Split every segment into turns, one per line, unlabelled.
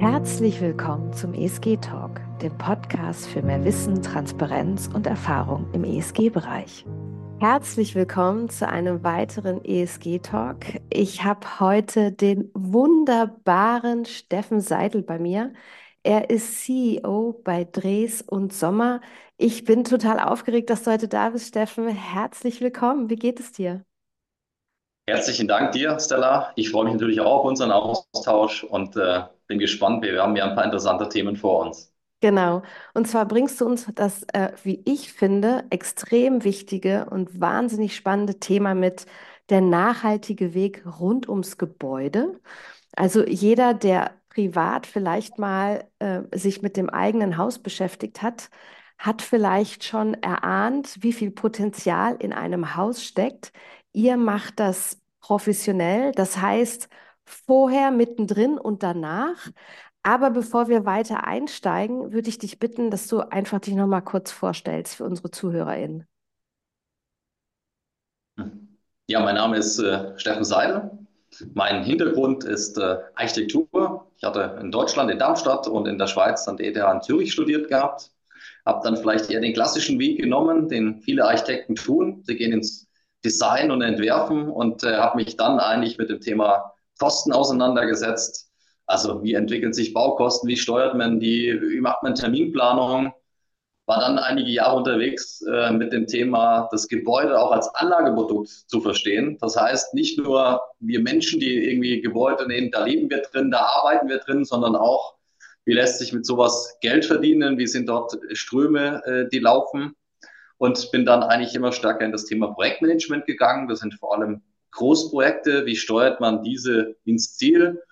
Herzlich willkommen zum ESG Talk, dem Podcast für mehr Wissen, Transparenz und Erfahrung im ESG-Bereich. Herzlich willkommen zu einem weiteren ESG Talk. Ich habe heute den wunderbaren Steffen Seidel bei mir. Er ist CEO bei Dres und Sommer. Ich bin total aufgeregt, dass du heute da bist, Steffen. Herzlich willkommen. Wie geht es dir?
Herzlichen Dank dir, Stella. Ich freue mich natürlich auch auf unseren Austausch und äh, bin gespannt. Wir haben ja ein paar interessante Themen vor uns.
Genau. Und zwar bringst du uns das, äh, wie ich finde, extrem wichtige und wahnsinnig spannende Thema mit, der nachhaltige Weg rund ums Gebäude. Also jeder, der privat vielleicht mal äh, sich mit dem eigenen Haus beschäftigt hat, hat vielleicht schon erahnt, wie viel Potenzial in einem Haus steckt. Ihr macht das professionell, das heißt vorher, mittendrin und danach. Aber bevor wir weiter einsteigen, würde ich dich bitten, dass du einfach dich noch mal kurz vorstellst für unsere ZuhörerInnen.
Ja, mein Name ist äh, Steffen Seidel. Mein Hintergrund ist äh, Architektur. Ich hatte in Deutschland, in Darmstadt und in der Schweiz an der ETH in Zürich studiert gehabt. Habe dann vielleicht eher den klassischen Weg genommen, den viele Architekten tun. Sie gehen ins Design und Entwerfen und äh, habe mich dann eigentlich mit dem Thema Kosten auseinandergesetzt. Also wie entwickeln sich Baukosten, wie steuert man die, wie macht man Terminplanung. War dann einige Jahre unterwegs äh, mit dem Thema, das Gebäude auch als Anlageprodukt zu verstehen. Das heißt, nicht nur wir Menschen, die irgendwie Gebäude nehmen, da leben wir drin, da arbeiten wir drin, sondern auch, wie lässt sich mit sowas Geld verdienen, wie sind dort Ströme, äh, die laufen und bin dann eigentlich immer stärker in das Thema Projektmanagement gegangen. Das sind vor allem Großprojekte. Wie steuert man diese ins Ziel?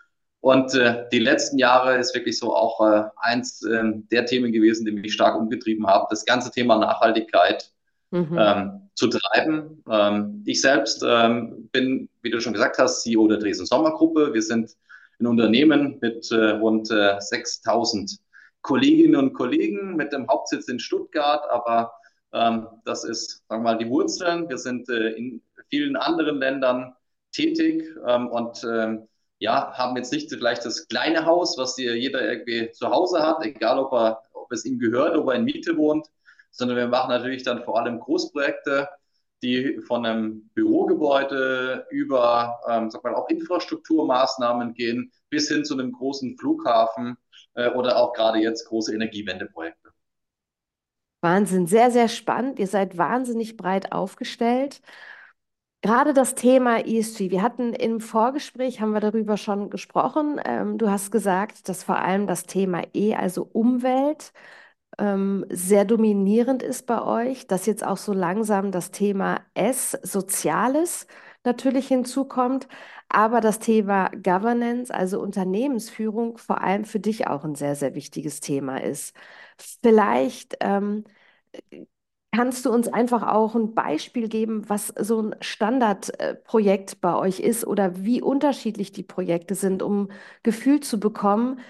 Und äh, die letzten Jahre ist wirklich so auch äh, eins äh, der Themen gewesen, die mich stark umgetrieben haben, das ganze Thema Nachhaltigkeit mhm. ähm, zu treiben. Ähm, ich selbst ähm, bin, wie du schon gesagt hast, CEO der Dresden Sommergruppe. Wir sind ein Unternehmen mit äh, rund äh, 6000 Kolleginnen und Kollegen mit dem Hauptsitz in Stuttgart, aber das ist, sagen wir mal, die Wurzeln. Wir sind äh, in vielen anderen Ländern tätig ähm, und ähm, ja, haben jetzt nicht vielleicht das kleine Haus, was hier jeder irgendwie zu Hause hat, egal ob, er, ob es ihm gehört, ob er in Miete wohnt, sondern wir machen natürlich dann vor allem Großprojekte, die von einem Bürogebäude über, ähm, sag mal, auch Infrastrukturmaßnahmen gehen, bis hin zu einem großen Flughafen äh, oder auch gerade jetzt große Energiewendeprojekte.
Wahnsinn, sehr, sehr spannend. Ihr seid wahnsinnig breit aufgestellt. Gerade das Thema ESG. Wir hatten im Vorgespräch, haben wir darüber schon gesprochen. Ähm, du hast gesagt, dass vor allem das Thema E, also Umwelt, ähm, sehr dominierend ist bei euch, dass jetzt auch so langsam das Thema S, Soziales, natürlich hinzukommt, aber das Thema Governance, also Unternehmensführung, vor allem für dich auch ein sehr, sehr wichtiges Thema ist. Vielleicht ähm, kannst du uns einfach auch ein Beispiel geben, was so ein Standardprojekt bei euch ist oder wie unterschiedlich die Projekte sind, um Gefühl zu bekommen,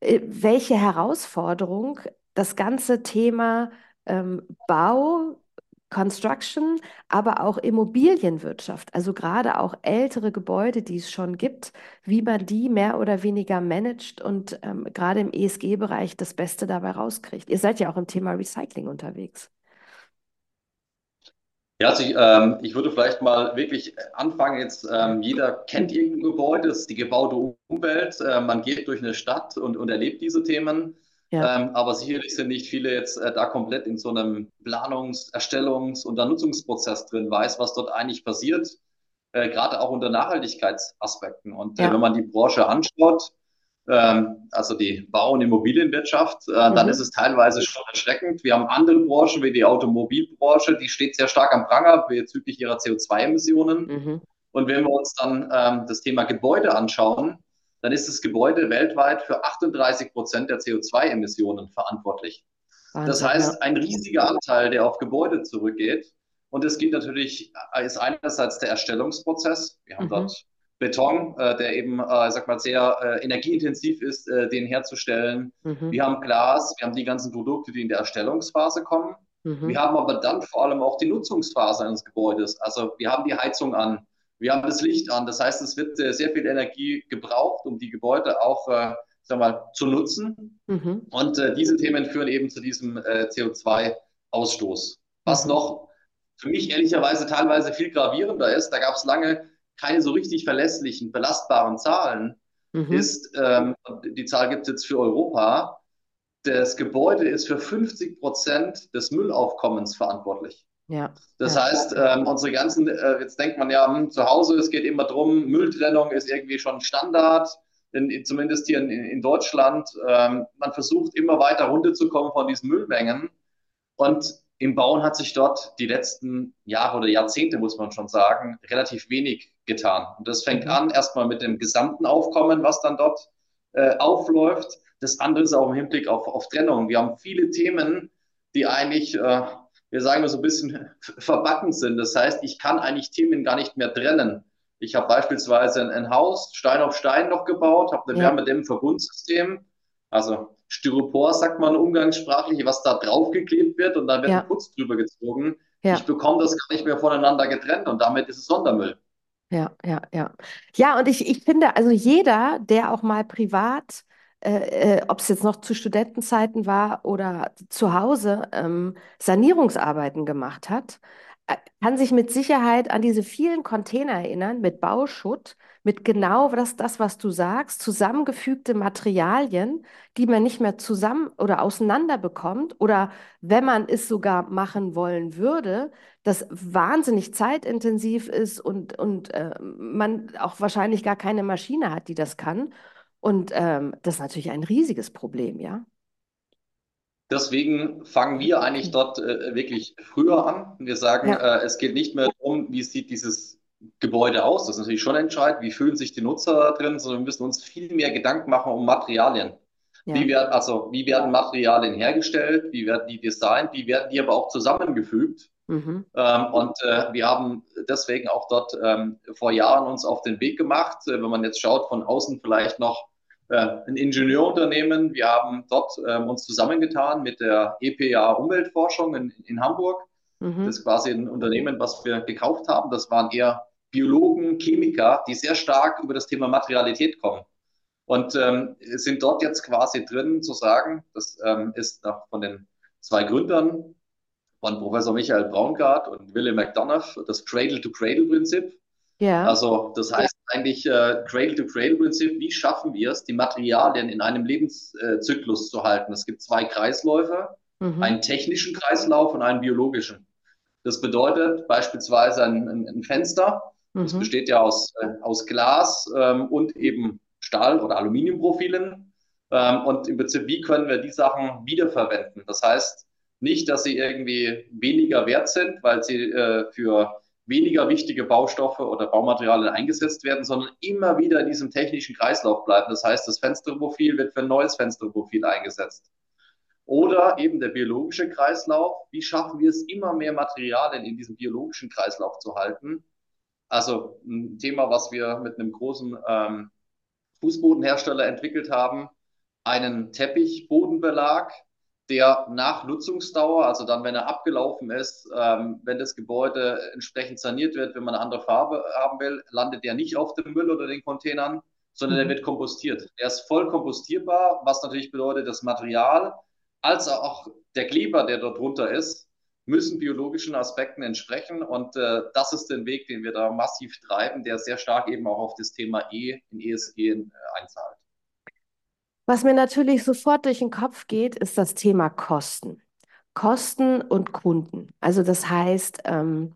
äh, welche Herausforderung das ganze Thema ähm, Bau, Construction, aber auch Immobilienwirtschaft, also gerade auch ältere Gebäude, die es schon gibt, wie man die mehr oder weniger managt und ähm, gerade im ESG-Bereich das Beste dabei rauskriegt. Ihr seid ja auch im Thema Recycling unterwegs.
Ja, also ich, ähm, ich würde vielleicht mal wirklich anfangen. Jetzt ähm, jeder kennt irgendein Gebäude, das ist die gebaute Umwelt. Äh, man geht durch eine Stadt und, und erlebt diese Themen. Ja. Ähm, aber sicherlich sind nicht viele jetzt äh, da komplett in so einem Planungs-, Erstellungs- und Nutzungsprozess drin, weiß, was dort eigentlich passiert, äh, gerade auch unter Nachhaltigkeitsaspekten. Und äh, ja. wenn man die Branche anschaut, ähm, also die Bau- und Immobilienwirtschaft, äh, mhm. dann ist es teilweise schon erschreckend. Wir haben andere Branchen wie die Automobilbranche, die steht sehr stark am Pranger bezüglich ihrer CO2-Emissionen. Mhm. Und wenn wir uns dann ähm, das Thema Gebäude anschauen, dann ist das Gebäude weltweit für 38 Prozent der CO2-Emissionen verantwortlich. Wahnsinn, das heißt, ein riesiger Anteil, der auf Gebäude zurückgeht. Und es geht natürlich, ist einerseits der Erstellungsprozess. Wir haben mhm. dort Beton, äh, der eben, äh, sag mal, sehr äh, energieintensiv ist, äh, den herzustellen. Mhm. Wir haben Glas, wir haben die ganzen Produkte, die in der Erstellungsphase kommen. Mhm. Wir haben aber dann vor allem auch die Nutzungsphase eines Gebäudes. Also wir haben die Heizung an, wir haben das Licht an. Das heißt, es wird äh, sehr viel Energie gebraucht, um die Gebäude auch, äh, sag mal, zu nutzen. Mhm. Und äh, diese Themen führen eben zu diesem äh, CO2-Ausstoß. Was mhm. noch für mich ehrlicherweise teilweise viel gravierender ist, da gab es lange keine so richtig verlässlichen, belastbaren Zahlen, mhm. ist, ähm, die Zahl gibt es jetzt für Europa, das Gebäude ist für 50 Prozent des Müllaufkommens verantwortlich. Ja. Das ja. heißt, ähm, unsere ganzen, äh, jetzt denkt man ja, hm, zu Hause, es geht immer drum, Mülltrennung ist irgendwie schon Standard, in, in, zumindest hier in, in Deutschland. Ähm, man versucht immer weiter runterzukommen von diesen Müllmengen. Und im Bauen hat sich dort die letzten Jahre oder Jahrzehnte, muss man schon sagen, relativ wenig getan. Und das fängt mhm. an erstmal mit dem gesamten Aufkommen, was dann dort äh, aufläuft. Das andere ist auch im Hinblick auf, auf Trennung. Wir haben viele Themen, die eigentlich äh, wir sagen mal so ein bisschen verbacken sind. Das heißt, ich kann eigentlich Themen gar nicht mehr trennen. Ich habe beispielsweise ein, ein, Haus Stein auf Stein noch gebaut, habe ein ja. Wärmedämmverbundsystem, also Styropor sagt man umgangssprachlich, was da draufgeklebt wird und dann wird ja. ein Putz drüber gezogen. Ja. Ich bekomme das gar nicht mehr voneinander getrennt und damit ist es Sondermüll.
Ja, ja, ja. Ja, und ich, ich finde, also jeder, der auch mal privat äh, äh, ob es jetzt noch zu Studentenzeiten war oder zu Hause ähm, Sanierungsarbeiten gemacht hat, äh, kann sich mit Sicherheit an diese vielen Container erinnern mit Bauschutt, mit genau das, das, was du sagst, zusammengefügte Materialien, die man nicht mehr zusammen oder auseinander bekommt oder wenn man es sogar machen wollen würde, das wahnsinnig zeitintensiv ist und, und äh, man auch wahrscheinlich gar keine Maschine hat, die das kann. Und ähm, das ist natürlich ein riesiges Problem, ja.
Deswegen fangen wir eigentlich dort äh, wirklich früher an. Wir sagen, ja. äh, es geht nicht mehr darum, wie sieht dieses Gebäude aus. Das ist natürlich schon entscheidend, wie fühlen sich die Nutzer da drin, sondern wir müssen uns viel mehr Gedanken machen um Materialien. Ja. Wie werden, also, wie werden Materialien hergestellt? Wie werden die designt? Wie werden die aber auch zusammengefügt? Mhm. Ähm, und äh, wir haben deswegen auch dort ähm, vor Jahren uns auf den Weg gemacht, äh, wenn man jetzt schaut, von außen vielleicht noch ein Ingenieurunternehmen. Wir haben dort ähm, uns zusammengetan mit der EPA Umweltforschung in, in Hamburg. Mhm. Das ist quasi ein Unternehmen, was wir gekauft haben. Das waren eher Biologen, Chemiker, die sehr stark über das Thema Materialität kommen. Und ähm, sind dort jetzt quasi drin zu sagen, das ähm, ist von den zwei Gründern von Professor Michael Braungart und William McDonough, das Cradle-to-Cradle-Prinzip. Ja. Also das heißt. Eigentlich äh, Cradle-to-Cradle-Prinzip, wie schaffen wir es, die Materialien in einem Lebenszyklus äh, zu halten? Es gibt zwei Kreisläufe, mhm. einen technischen Kreislauf und einen biologischen. Das bedeutet beispielsweise ein, ein, ein Fenster, mhm. das besteht ja aus, äh, aus Glas ähm, und eben Stahl- oder Aluminiumprofilen. Ähm, und im Prinzip, wie können wir die Sachen wiederverwenden? Das heißt, nicht, dass sie irgendwie weniger wert sind, weil sie äh, für weniger wichtige Baustoffe oder Baumaterialien eingesetzt werden, sondern immer wieder in diesem technischen Kreislauf bleiben. Das heißt, das Fensterprofil wird für ein neues Fensterprofil eingesetzt. Oder eben der biologische Kreislauf. Wie schaffen wir es, immer mehr Materialien in diesem biologischen Kreislauf zu halten? Also ein Thema, was wir mit einem großen ähm, Fußbodenhersteller entwickelt haben, einen Teppichbodenbelag, der nach Nutzungsdauer, also dann, wenn er abgelaufen ist, ähm, wenn das Gebäude entsprechend saniert wird, wenn man eine andere Farbe haben will, landet der nicht auf dem Müll oder den Containern, sondern mhm. der wird kompostiert. Er ist voll kompostierbar, was natürlich bedeutet, das Material als auch der Kleber, der dort drunter ist, müssen biologischen Aspekten entsprechen. Und äh, das ist der Weg, den wir da massiv treiben, der sehr stark eben auch auf das Thema E in ESG äh, einzahlt.
Was mir natürlich sofort durch den Kopf geht, ist das Thema Kosten. Kosten und Kunden. Also das heißt, ähm,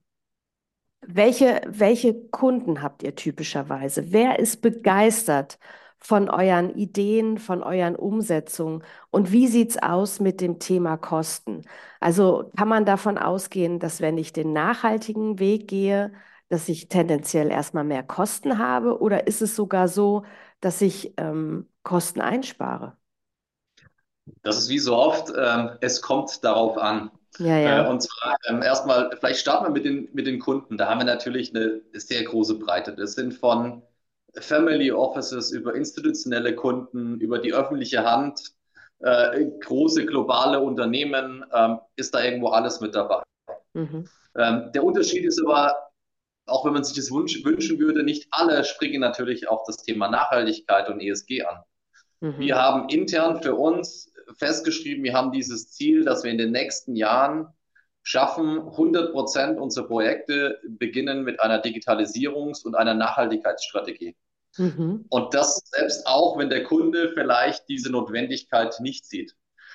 welche, welche Kunden habt ihr typischerweise? Wer ist begeistert von euren Ideen, von euren Umsetzungen? Und wie sieht es aus mit dem Thema Kosten? Also kann man davon ausgehen, dass wenn ich den nachhaltigen Weg gehe, dass ich tendenziell erstmal mehr Kosten habe? Oder ist es sogar so, dass ich ähm, Kosten einspare?
Das ist wie so oft, ähm, es kommt darauf an.
Ja, ja.
Äh, und zwar ähm, erstmal, vielleicht starten wir mit den, mit den Kunden. Da haben wir natürlich eine sehr große Breite. Das sind von Family Offices über institutionelle Kunden, über die öffentliche Hand, äh, große globale Unternehmen, ähm, ist da irgendwo alles mit dabei. Mhm. Ähm, der Unterschied ist aber, auch wenn man sich das wünsch, wünschen würde, nicht alle springen natürlich auf das Thema Nachhaltigkeit und ESG an. Wir haben intern für uns festgeschrieben, wir haben dieses Ziel, dass wir in den nächsten Jahren schaffen, 100 Prozent unserer Projekte beginnen mit einer Digitalisierungs- und einer Nachhaltigkeitsstrategie. Mhm. Und das selbst auch, wenn der Kunde vielleicht diese Notwendigkeit nicht sieht.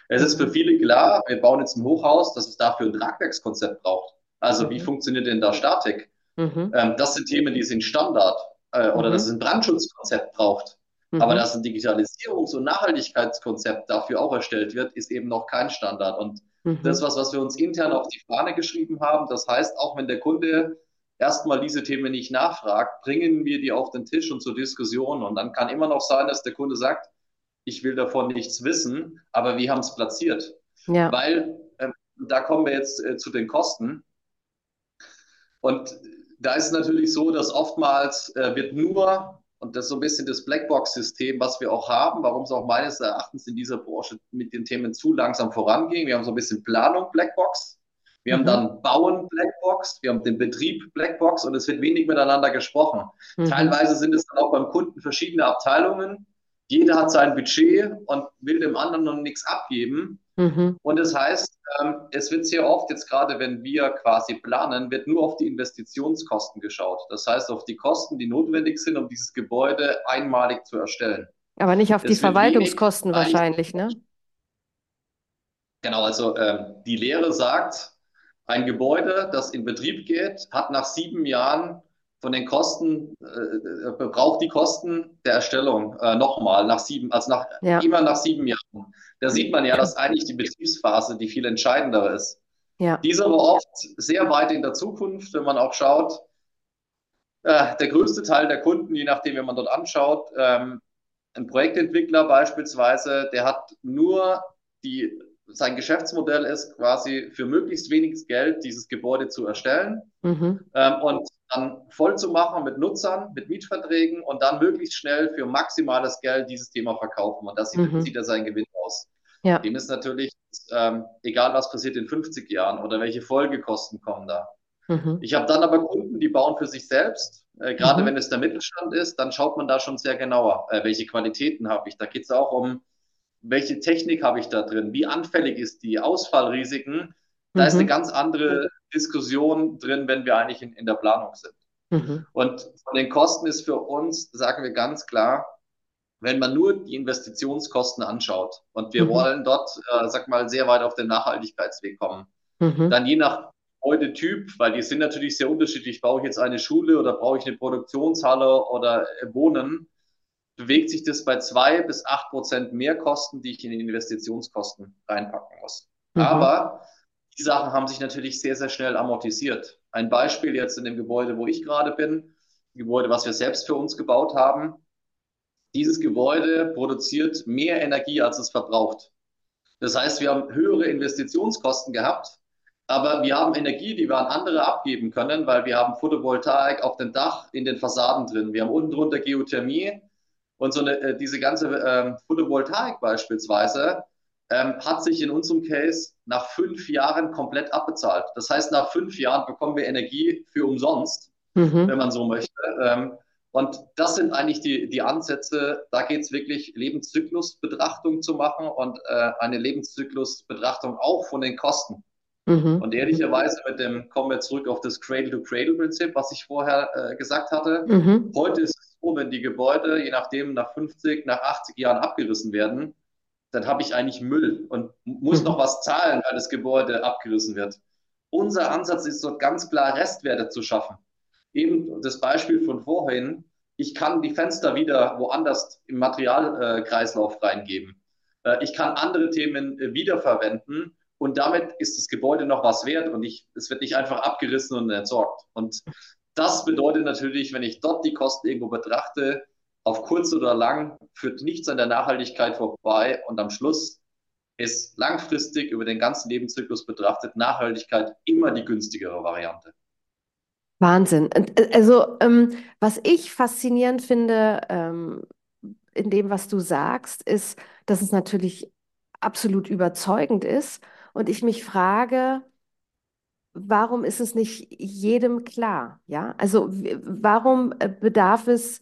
Es ist für viele klar, wir bauen jetzt ein Hochhaus, dass es dafür ein Tragwerkskonzept braucht. Also mhm. wie funktioniert denn da Statik? Mhm. Ähm, das sind Themen, die sind Standard. Äh, oder mhm. dass es ein Brandschutzkonzept braucht. Aber mhm. dass ein Digitalisierungs- und Nachhaltigkeitskonzept dafür auch erstellt wird, ist eben noch kein Standard. Und mhm. das, was, was wir uns intern auf die Fahne geschrieben haben, das heißt, auch wenn der Kunde erstmal diese Themen nicht nachfragt, bringen wir die auf den Tisch und zur Diskussion. Und dann kann immer noch sein, dass der Kunde sagt, ich will davon nichts wissen, aber wir haben es platziert. Ja. Weil äh, da kommen wir jetzt äh, zu den Kosten. Und da ist es natürlich so, dass oftmals äh, wird nur, und das ist so ein bisschen das Blackbox-System, was wir auch haben, warum es auch meines Erachtens in dieser Branche mit den Themen zu langsam voranging. Wir haben so ein bisschen Planung Blackbox, wir mhm. haben dann Bauen Blackbox, wir haben den Betrieb Blackbox und es wird wenig miteinander gesprochen. Mhm. Teilweise sind es dann auch beim Kunden verschiedene Abteilungen. Jeder hat sein Budget und will dem anderen noch nichts abgeben. Mhm. Und das heißt, ähm, es wird sehr oft, jetzt gerade wenn wir quasi planen, wird nur auf die Investitionskosten geschaut. Das heißt, auf die Kosten, die notwendig sind, um dieses Gebäude einmalig zu erstellen.
Aber nicht auf es die Verwaltungskosten wahrscheinlich, ne?
Genau, also äh, die Lehre sagt, ein Gebäude, das in Betrieb geht, hat nach sieben Jahren von den Kosten, äh, äh, braucht die Kosten der Erstellung äh, nochmal nach sieben, also nach, ja. immer nach sieben Jahren. Da sieht man ja, dass eigentlich die Betriebsphase die viel entscheidendere ist. Ja. Diese aber oft sehr weit in der Zukunft, wenn man auch schaut, äh, der größte Teil der Kunden, je nachdem, wenn man dort anschaut, ähm, ein Projektentwickler beispielsweise, der hat nur die sein Geschäftsmodell ist quasi für möglichst wenig Geld dieses Gebäude zu erstellen mhm. ähm, und dann voll zu machen mit Nutzern, mit Mietverträgen und dann möglichst schnell für maximales Geld dieses Thema verkaufen. Und das sieht, mhm. er seinen Gewinn aus. Ja. Dem ist natürlich ähm, egal, was passiert in 50 Jahren oder welche Folgekosten kommen da. Mhm. Ich habe dann aber Kunden, die bauen für sich selbst. Äh, Gerade mhm. wenn es der Mittelstand ist, dann schaut man da schon sehr genauer, äh, welche Qualitäten habe ich. Da geht es auch um welche Technik habe ich da drin, wie anfällig ist die, Ausfallrisiken. Da mhm. ist eine mhm. ganz andere Diskussion drin, wenn wir eigentlich in, in der Planung sind. Mhm. Und von den Kosten ist für uns, sagen wir ganz klar, wenn man nur die Investitionskosten anschaut und wir mhm. wollen dort, äh, sag mal, sehr weit auf den Nachhaltigkeitsweg kommen, mhm. dann je nach Gebäudetyp, weil die sind natürlich sehr unterschiedlich, brauche ich jetzt eine Schule oder brauche ich eine Produktionshalle oder äh, Wohnen, bewegt sich das bei zwei bis acht Prozent mehr Kosten, die ich in die Investitionskosten reinpacken muss. Mhm. Aber die Sachen haben sich natürlich sehr, sehr schnell amortisiert. Ein Beispiel jetzt in dem Gebäude, wo ich gerade bin, ein Gebäude, was wir selbst für uns gebaut haben. Dieses Gebäude produziert mehr Energie, als es verbraucht. Das heißt, wir haben höhere Investitionskosten gehabt, aber wir haben Energie, die wir an andere abgeben können, weil wir haben Photovoltaik auf dem Dach, in den Fassaden drin. Wir haben unten drunter Geothermie, und so eine, äh, diese ganze ähm, Photovoltaik beispielsweise ähm, hat sich in unserem Case nach fünf Jahren komplett abbezahlt. Das heißt, nach fünf Jahren bekommen wir Energie für umsonst, mhm. wenn man so möchte. Ähm, und das sind eigentlich die, die Ansätze. Da geht es wirklich, Lebenszyklusbetrachtung zu machen und äh, eine Lebenszyklusbetrachtung auch von den Kosten. Mhm. Und ehrlicherweise mit dem, kommen wir zurück auf das Cradle-to-Cradle-Prinzip, was ich vorher äh, gesagt hatte. Mhm. Heute ist es so, wenn die Gebäude, je nachdem, nach 50, nach 80 Jahren abgerissen werden, dann habe ich eigentlich Müll und muss mhm. noch was zahlen, weil das Gebäude abgerissen wird. Unser Ansatz ist dort ganz klar Restwerte zu schaffen. Eben das Beispiel von vorhin, ich kann die Fenster wieder woanders im Materialkreislauf reingeben. Äh, ich kann andere Themen äh, wiederverwenden und damit ist das Gebäude noch was wert und ich, es wird nicht einfach abgerissen und entsorgt. Und das bedeutet natürlich, wenn ich dort die Kosten irgendwo betrachte, auf kurz oder lang führt nichts an der Nachhaltigkeit vorbei und am Schluss ist langfristig über den ganzen Lebenszyklus betrachtet Nachhaltigkeit immer die günstigere Variante.
Wahnsinn. Äh, also, ähm, was ich faszinierend finde ähm, in dem, was du sagst, ist, dass es natürlich absolut überzeugend ist und ich mich frage, warum ist es nicht jedem klar? Ja, also warum äh, bedarf es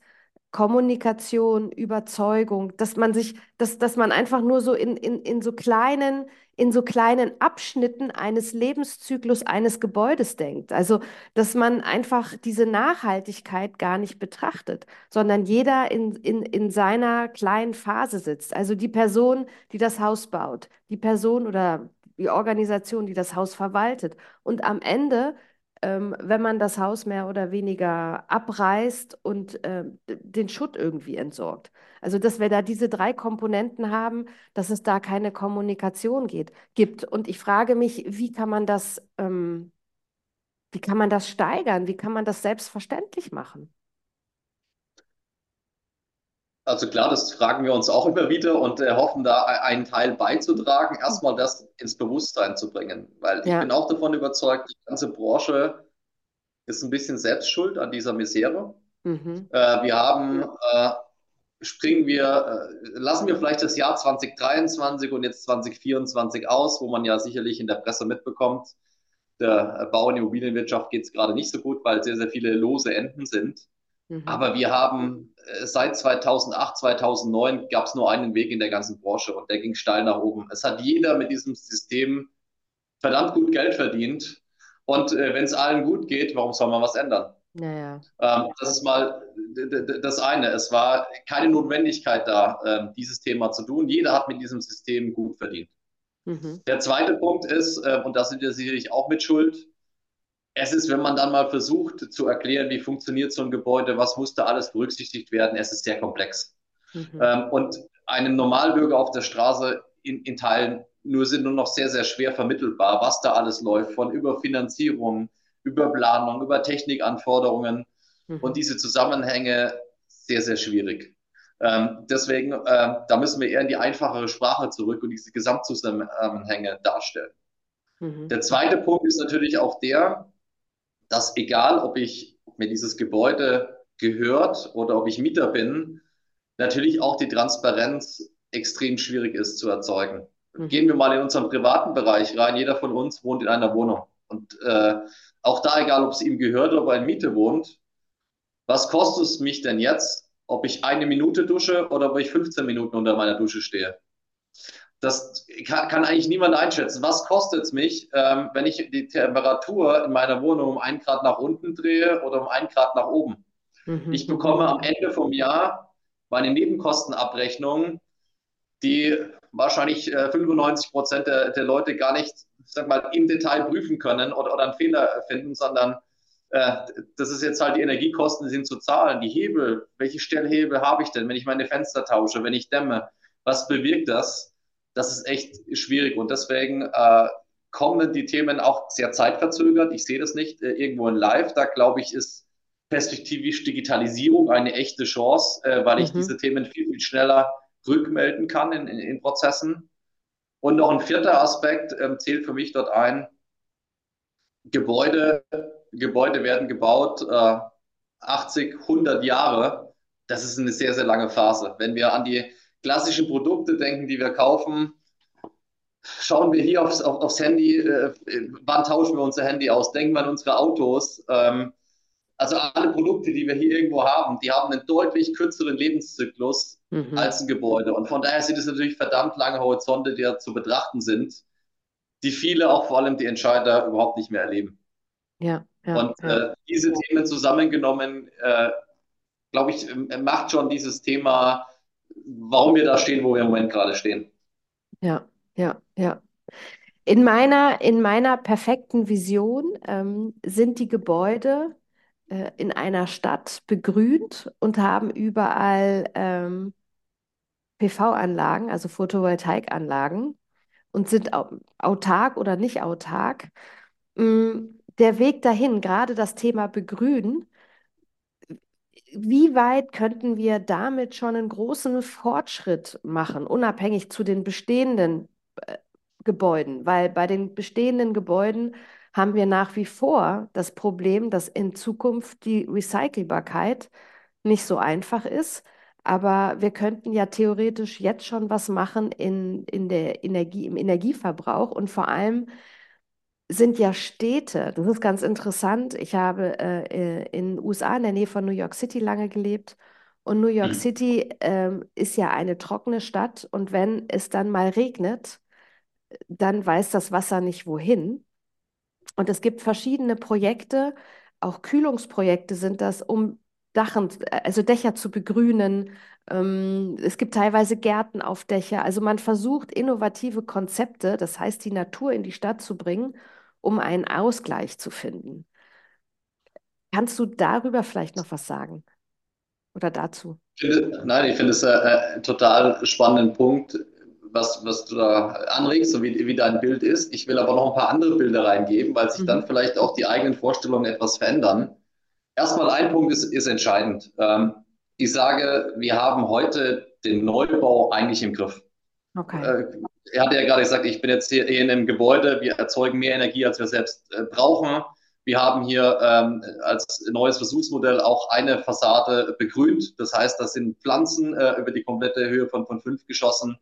Kommunikation, Überzeugung, dass man sich, dass, dass man einfach nur so in, in, in so kleinen, in so kleinen Abschnitten eines Lebenszyklus eines Gebäudes denkt. Also, dass man einfach diese Nachhaltigkeit gar nicht betrachtet, sondern jeder in, in, in seiner kleinen Phase sitzt. Also die Person, die das Haus baut, die Person oder die Organisation, die das Haus verwaltet. Und am Ende ähm, wenn man das Haus mehr oder weniger abreißt und äh, den Schutt irgendwie entsorgt. Also, dass wir da diese drei Komponenten haben, dass es da keine Kommunikation geht, gibt. Und ich frage mich, wie kann man das, ähm, wie kann man das steigern? Wie kann man das selbstverständlich machen?
Also klar, das fragen wir uns auch immer wieder und äh, hoffen da einen Teil beizutragen, erstmal das ins Bewusstsein zu bringen, weil ich
Ja.
bin auch davon überzeugt, die ganze Branche ist ein bisschen selbst schuld an dieser Misere.
Mhm.
Äh, wir haben, äh, springen wir, äh, lassen wir vielleicht das Jahr 2023 und jetzt 2024 aus, wo man ja sicherlich in der Presse mitbekommt, der Bau- und Immobilienwirtschaft geht es gerade nicht so gut, weil sehr, sehr viele lose Enden sind.
Mhm.
Aber wir haben seit 2008, 2009 gab es nur einen Weg in der ganzen Branche und der ging steil nach oben. Es hat jeder mit diesem System verdammt gut Geld verdient. Und äh, wenn es allen gut geht, warum soll man was ändern?
Naja.
Ähm, das ist mal das eine. Es war keine Notwendigkeit da, ähm, dieses Thema zu tun. Jeder hat mit diesem System gut verdient.
Mhm.
Der zweite Punkt ist, äh, und da sind wir sicherlich auch mit Schuld, es ist, wenn man dann mal versucht zu erklären, wie funktioniert so ein Gebäude, was muss da alles berücksichtigt werden, es ist sehr komplex.
Mhm.
Ähm, und einem Normalbürger auf der Straße in, in Teilen nur sind nur noch sehr, sehr schwer vermittelbar, was da alles läuft, von über Finanzierung, über Planung, über Technikanforderungen
Mhm.
und diese Zusammenhänge sehr, sehr schwierig. Ähm, deswegen, äh, da müssen wir eher in die einfachere Sprache zurück und diese Gesamtzusammenhänge darstellen.
Mhm.
Der zweite Punkt ist natürlich auch der, dass egal, ob ich ob mir dieses Gebäude gehört oder ob ich Mieter bin, natürlich auch die Transparenz extrem schwierig ist zu erzeugen.
Mhm.
Gehen wir mal in unseren privaten Bereich rein. Jeder von uns wohnt in einer Wohnung. Und äh, auch da, egal ob es ihm gehört oder ob er in Miete wohnt, was kostet es mich denn jetzt, ob ich eine Minute dusche oder ob ich 15 Minuten unter meiner Dusche stehe? Das kann, kann eigentlich niemand einschätzen. Was kostet es mich, ähm, wenn ich die Temperatur in meiner Wohnung um ein Grad nach unten drehe oder um ein Grad nach oben?
Mhm.
Ich bekomme am Ende vom Jahr meine Nebenkostenabrechnung, die wahrscheinlich äh, 95 Prozent der, der Leute gar nicht, sag mal, im Detail prüfen können oder, oder einen Fehler finden, sondern äh, das ist jetzt halt die Energiekosten, die sind zu zahlen. Die Hebel, welche Stellhebel habe ich denn, wenn ich meine Fenster tausche, wenn ich dämme? Was bewirkt das? Das ist echt schwierig und deswegen äh, kommen die Themen auch sehr zeitverzögert. Ich sehe das nicht äh, irgendwo in Live. Da glaube ich, ist perspektivisch Digitalisierung eine echte Chance, äh, weil ich
Mhm.
diese Themen viel, viel schneller rückmelden kann in, in, in Prozessen. Und noch ein vierter Aspekt ähm, zählt für mich dort ein. Gebäude, Gebäude werden gebaut äh, 80, 100 Jahre. Das ist eine sehr, sehr lange Phase. Wenn wir an die klassischen Produkte denken, die wir kaufen, schauen wir hier aufs, auf, aufs Handy, äh, wann tauschen wir unser Handy aus? Denken wir an unsere Autos. Ähm, also alle Produkte, die wir hier irgendwo haben, die haben einen deutlich kürzeren Lebenszyklus
Mhm.
als ein Gebäude. Und von daher sind es natürlich verdammt lange Horizonte, die da zu betrachten sind, die viele, auch vor allem die Entscheider, überhaupt nicht mehr erleben.
Ja, ja,
Und
ja.
äh, diese Themen zusammengenommen, äh, glaube ich, äh, macht schon dieses Thema, warum wir da stehen, wo wir im Moment gerade stehen.
Ja, ja, ja. In meiner, in meiner perfekten Vision ähm, sind die Gebäude äh, in einer Stadt begrünt und haben überall ähm, PV-Anlagen, also Photovoltaikanlagen und sind au autark oder nicht autark. Mm, Der Weg dahin, gerade das Thema Begrünen, wie weit könnten wir damit schon einen großen Fortschritt machen, unabhängig zu den bestehenden äh, Gebäuden? Weil bei den bestehenden Gebäuden haben wir nach wie vor das Problem, dass in Zukunft die Recycelbarkeit nicht so einfach ist. Aber wir könnten ja theoretisch jetzt schon was machen in, in der Energie, im Energieverbrauch und vor allem sind ja Städte, das ist ganz interessant. Ich habe äh, äh, in den USA in der Nähe von New York City lange gelebt Und New York
Mhm.
City ähm, ist ja eine trockene Stadt und wenn es dann mal regnet, dann weiß das Wasser nicht wohin. Und es gibt verschiedene Projekte, auch Kühlungsprojekte sind das, um Dachen, also Dächer zu begrünen. Ähm, es gibt teilweise Gärten auf Dächer. Also man versucht innovative Konzepte, das heißt die Natur in die Stadt zu bringen, um einen Ausgleich zu finden. Kannst du darüber vielleicht noch was sagen oder dazu?
Nein, ich finde es äh, einen total spannenden Punkt, was, was du da anregst, so wie, wie dein Bild ist. Ich will aber noch ein paar andere Bilder reingeben, weil sich dann
Mhm.
vielleicht auch die eigenen Vorstellungen etwas verändern. Erstmal ein Punkt ist, ist entscheidend. Ähm, ich sage, wir haben heute den Neubau eigentlich im Griff.
Okay.
Er hat ja gerade gesagt, ich bin jetzt hier in einem Gebäude, wir erzeugen mehr Energie, als wir selbst äh, brauchen. Wir haben hier ähm, als neues Versuchsmodell auch eine Fassade begrünt. Das heißt, das sind Pflanzen äh, über die komplette Höhe von, von fünf Geschossen.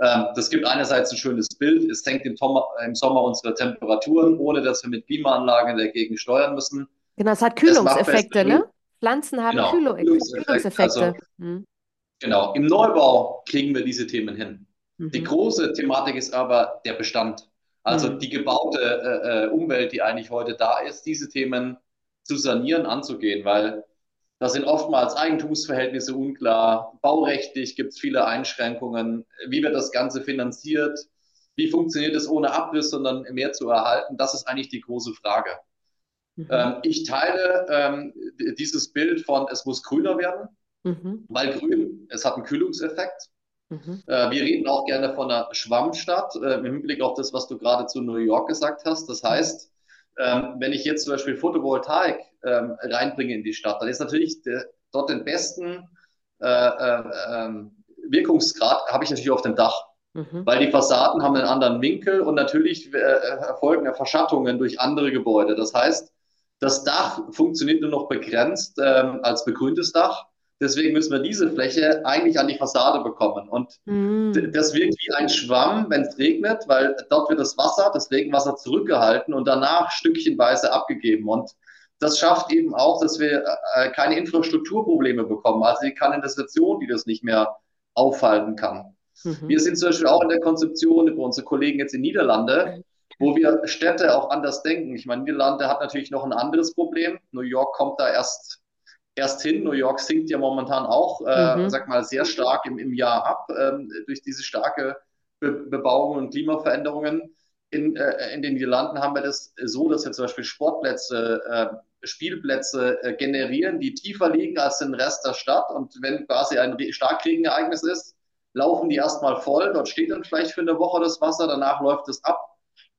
Ähm, das gibt einerseits ein schönes Bild. Es senkt im, Sommer, im Sommer unsere Temperaturen, ohne dass wir mit Klimaanlagen dagegen steuern müssen.
Genau, es hat Kühlungseffekte, ne? Pflanzen haben
Genau,
Kühlung
Kühlungseffekt. Also
Kühlungseffekte. Mhm.
genau, im Neubau kriegen wir diese Themen hin. Die
Mhm.
große Thematik ist aber der Bestand. Also
Mhm.
die gebaute äh, äh, Umwelt, die eigentlich heute da ist, diese Themen zu sanieren, anzugehen, weil da sind oftmals Eigentumsverhältnisse unklar, baurechtlich gibt es viele Einschränkungen, wie wird das Ganze finanziert, wie funktioniert es ohne Abriss, sondern mehr zu erhalten, das ist eigentlich die große Frage.
Mhm.
Ähm, ich teile ähm, dieses Bild von, es muss grüner werden,
Mhm.
weil grün, es hat einen Kühlungseffekt.
Mhm.
Äh, wir reden auch gerne von einer Schwammstadt, äh, im Hinblick auf das, was du gerade zu New York gesagt hast. Das heißt, ähm, wenn ich jetzt zum Beispiel Photovoltaik ähm, reinbringe in die Stadt, dann ist natürlich der, dort den besten äh, äh, ähm, Wirkungsgrad habe ich natürlich auf dem Dach,
Mhm.
weil die Fassaden haben einen anderen Winkel und natürlich erfolgen Verschattungen durch andere Gebäude. Das heißt, das Dach funktioniert nur noch begrenzt ähm, als begrüntes Dach. Deswegen müssen wir diese Fläche eigentlich an die Fassade bekommen. Und
Mhm.
das wirkt wie ein Schwamm, wenn es regnet, weil dort wird das Wasser, das Regenwasser zurückgehalten und danach stückchenweise abgegeben. Und das schafft eben auch, dass wir äh, keine Infrastrukturprobleme bekommen, also die Kanalisation, die das nicht mehr aufhalten kann.
Mhm.
Wir sind zum Beispiel auch in der Konzeption über unsere Kollegen jetzt in Niederlande, wo wir Städte auch anders denken. Ich meine, Niederlande hat natürlich noch ein anderes Problem. New York kommt da erst erst hin. New York sinkt ja momentan auch, äh,
Mhm.
sag mal, sehr stark im, im Jahr ab ähm, durch diese starke Be Bebauung und Klimaveränderungen. In, äh, in den Niederlanden haben wir das so, dass wir zum Beispiel Sportplätze, äh, Spielplätze äh, generieren, die tiefer liegen als den Rest der Stadt. Und wenn quasi ein Starkregenereignis ist, laufen die erstmal voll. Dort steht dann vielleicht für eine Woche das Wasser, danach läuft es ab.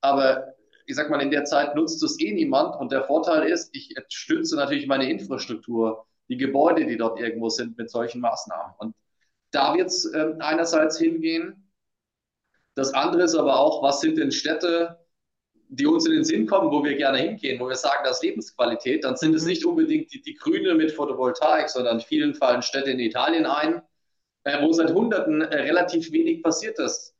Aber ich sag mal, in der Zeit nutzt es eh niemand. Und der Vorteil ist, ich stütze natürlich meine Infrastruktur, die Gebäude, die dort irgendwo sind, mit solchen Maßnahmen. Und da wird es äh, einerseits hingehen. Das andere ist aber auch, was sind denn Städte, die uns in den Sinn kommen, wo wir gerne hingehen, wo wir sagen, das ist Lebensqualität, dann sind es nicht unbedingt die, die Grüne mit Photovoltaik, sondern in vielen fallen Städte in Italien ein, äh, wo seit Hunderten äh, relativ wenig passiert ist.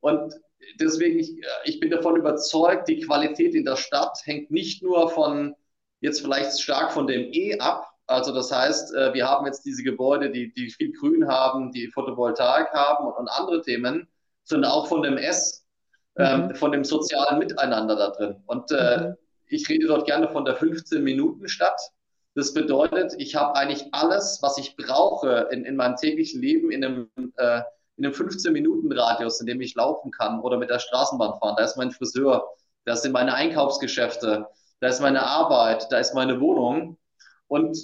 Und deswegen, ich, ich bin davon überzeugt, die Qualität in der Stadt hängt nicht nur von, jetzt vielleicht stark von dem E ab, also das heißt, äh, wir haben jetzt diese Gebäude, die, die viel Grün haben, die Photovoltaik haben und, und andere Themen, sondern auch von dem S, ähm,
Mhm.
von dem sozialen Miteinander da drin. Und äh,
Mhm.
ich rede dort gerne von der 15-Minuten-Stadt. Das bedeutet, ich habe eigentlich alles, was ich brauche in, in meinem täglichen Leben in einem, äh, in einem 15-Minuten-Radius, in dem ich laufen kann oder mit der Straßenbahn fahren. Da ist mein Friseur, da sind meine Einkaufsgeschäfte, da ist meine Arbeit, da ist meine Wohnung. Und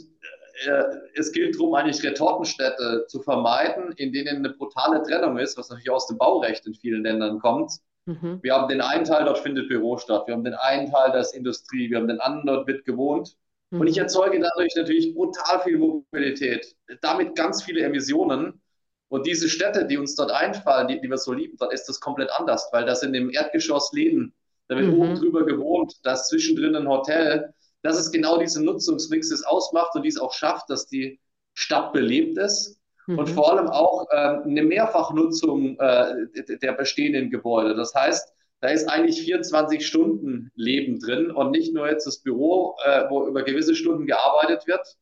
äh, es gilt darum, eigentlich Retortenstädte zu vermeiden, in denen eine brutale Trennung ist, was natürlich aus dem Baurecht in vielen Ländern kommt.
Mhm.
Wir haben den einen Teil, dort findet Büro statt. Wir haben den einen Teil, da ist Industrie. Wir haben den anderen, dort wird gewohnt. Und ich
Mhm.
erzeuge dadurch natürlich brutal viel Mobilität, damit ganz viele Emissionen. Und diese Städte, die uns dort einfallen, die, die wir so lieben, dort ist das komplett anders, weil das in dem Erdgeschoss Läden, da wird
Mhm.
oben drüber gewohnt, da ist zwischendrin ein Hotel. Das ist genau diese Nutzungsmix, die es ausmacht und die es auch schafft, dass die Stadt belebt ist und
Mhm.
vor allem auch ähm, eine Mehrfachnutzung äh, der bestehenden Gebäude. Das heißt, da ist eigentlich 24 Stunden Leben drin und nicht nur jetzt das Büro, äh, wo über gewisse Stunden gearbeitet wird.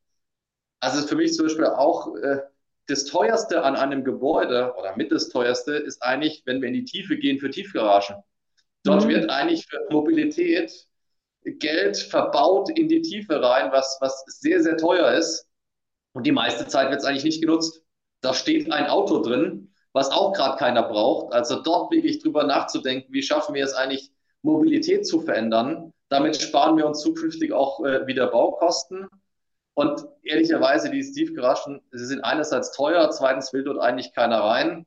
Also für mich zum Beispiel auch äh, das teuerste an einem Gebäude oder mit das teuerste ist eigentlich, wenn wir in die Tiefe gehen für Tiefgaragen. Dort mhm. wird eigentlich für Mobilität Geld verbaut in die Tiefe rein, was, was sehr, sehr teuer ist. Und die meiste Zeit wird es eigentlich nicht genutzt. Da steht ein Auto drin, was auch gerade keiner braucht. Also dort wirklich drüber nachzudenken, wie schaffen wir es eigentlich, Mobilität zu verändern. Damit sparen wir uns zukünftig auch äh, wieder Baukosten. Und ehrlicherweise, die Tiefgaragen, sie sind einerseits teuer, zweitens will dort eigentlich keiner rein.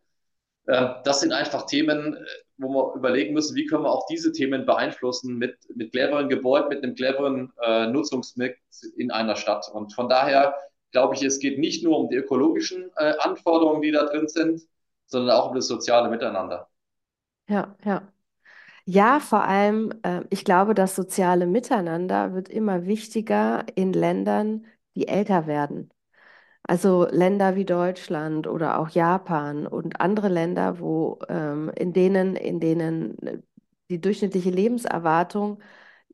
Äh, das sind einfach Themen, äh, wo wir überlegen müssen, wie können wir auch diese Themen beeinflussen mit, mit cleveren Gebäuden, mit einem cleveren äh, Nutzungsmix in einer Stadt. Und von daher glaube ich, es geht nicht nur um die ökologischen äh, Anforderungen, die da drin sind, sondern auch um das soziale Miteinander.
Ja, ja. Ja, vor allem, äh, ich glaube, das soziale Miteinander wird immer wichtiger in Ländern, die älter werden. Also Länder wie Deutschland oder auch Japan und andere Länder, wo ähm, in denen, in denen äh, die durchschnittliche Lebenserwartung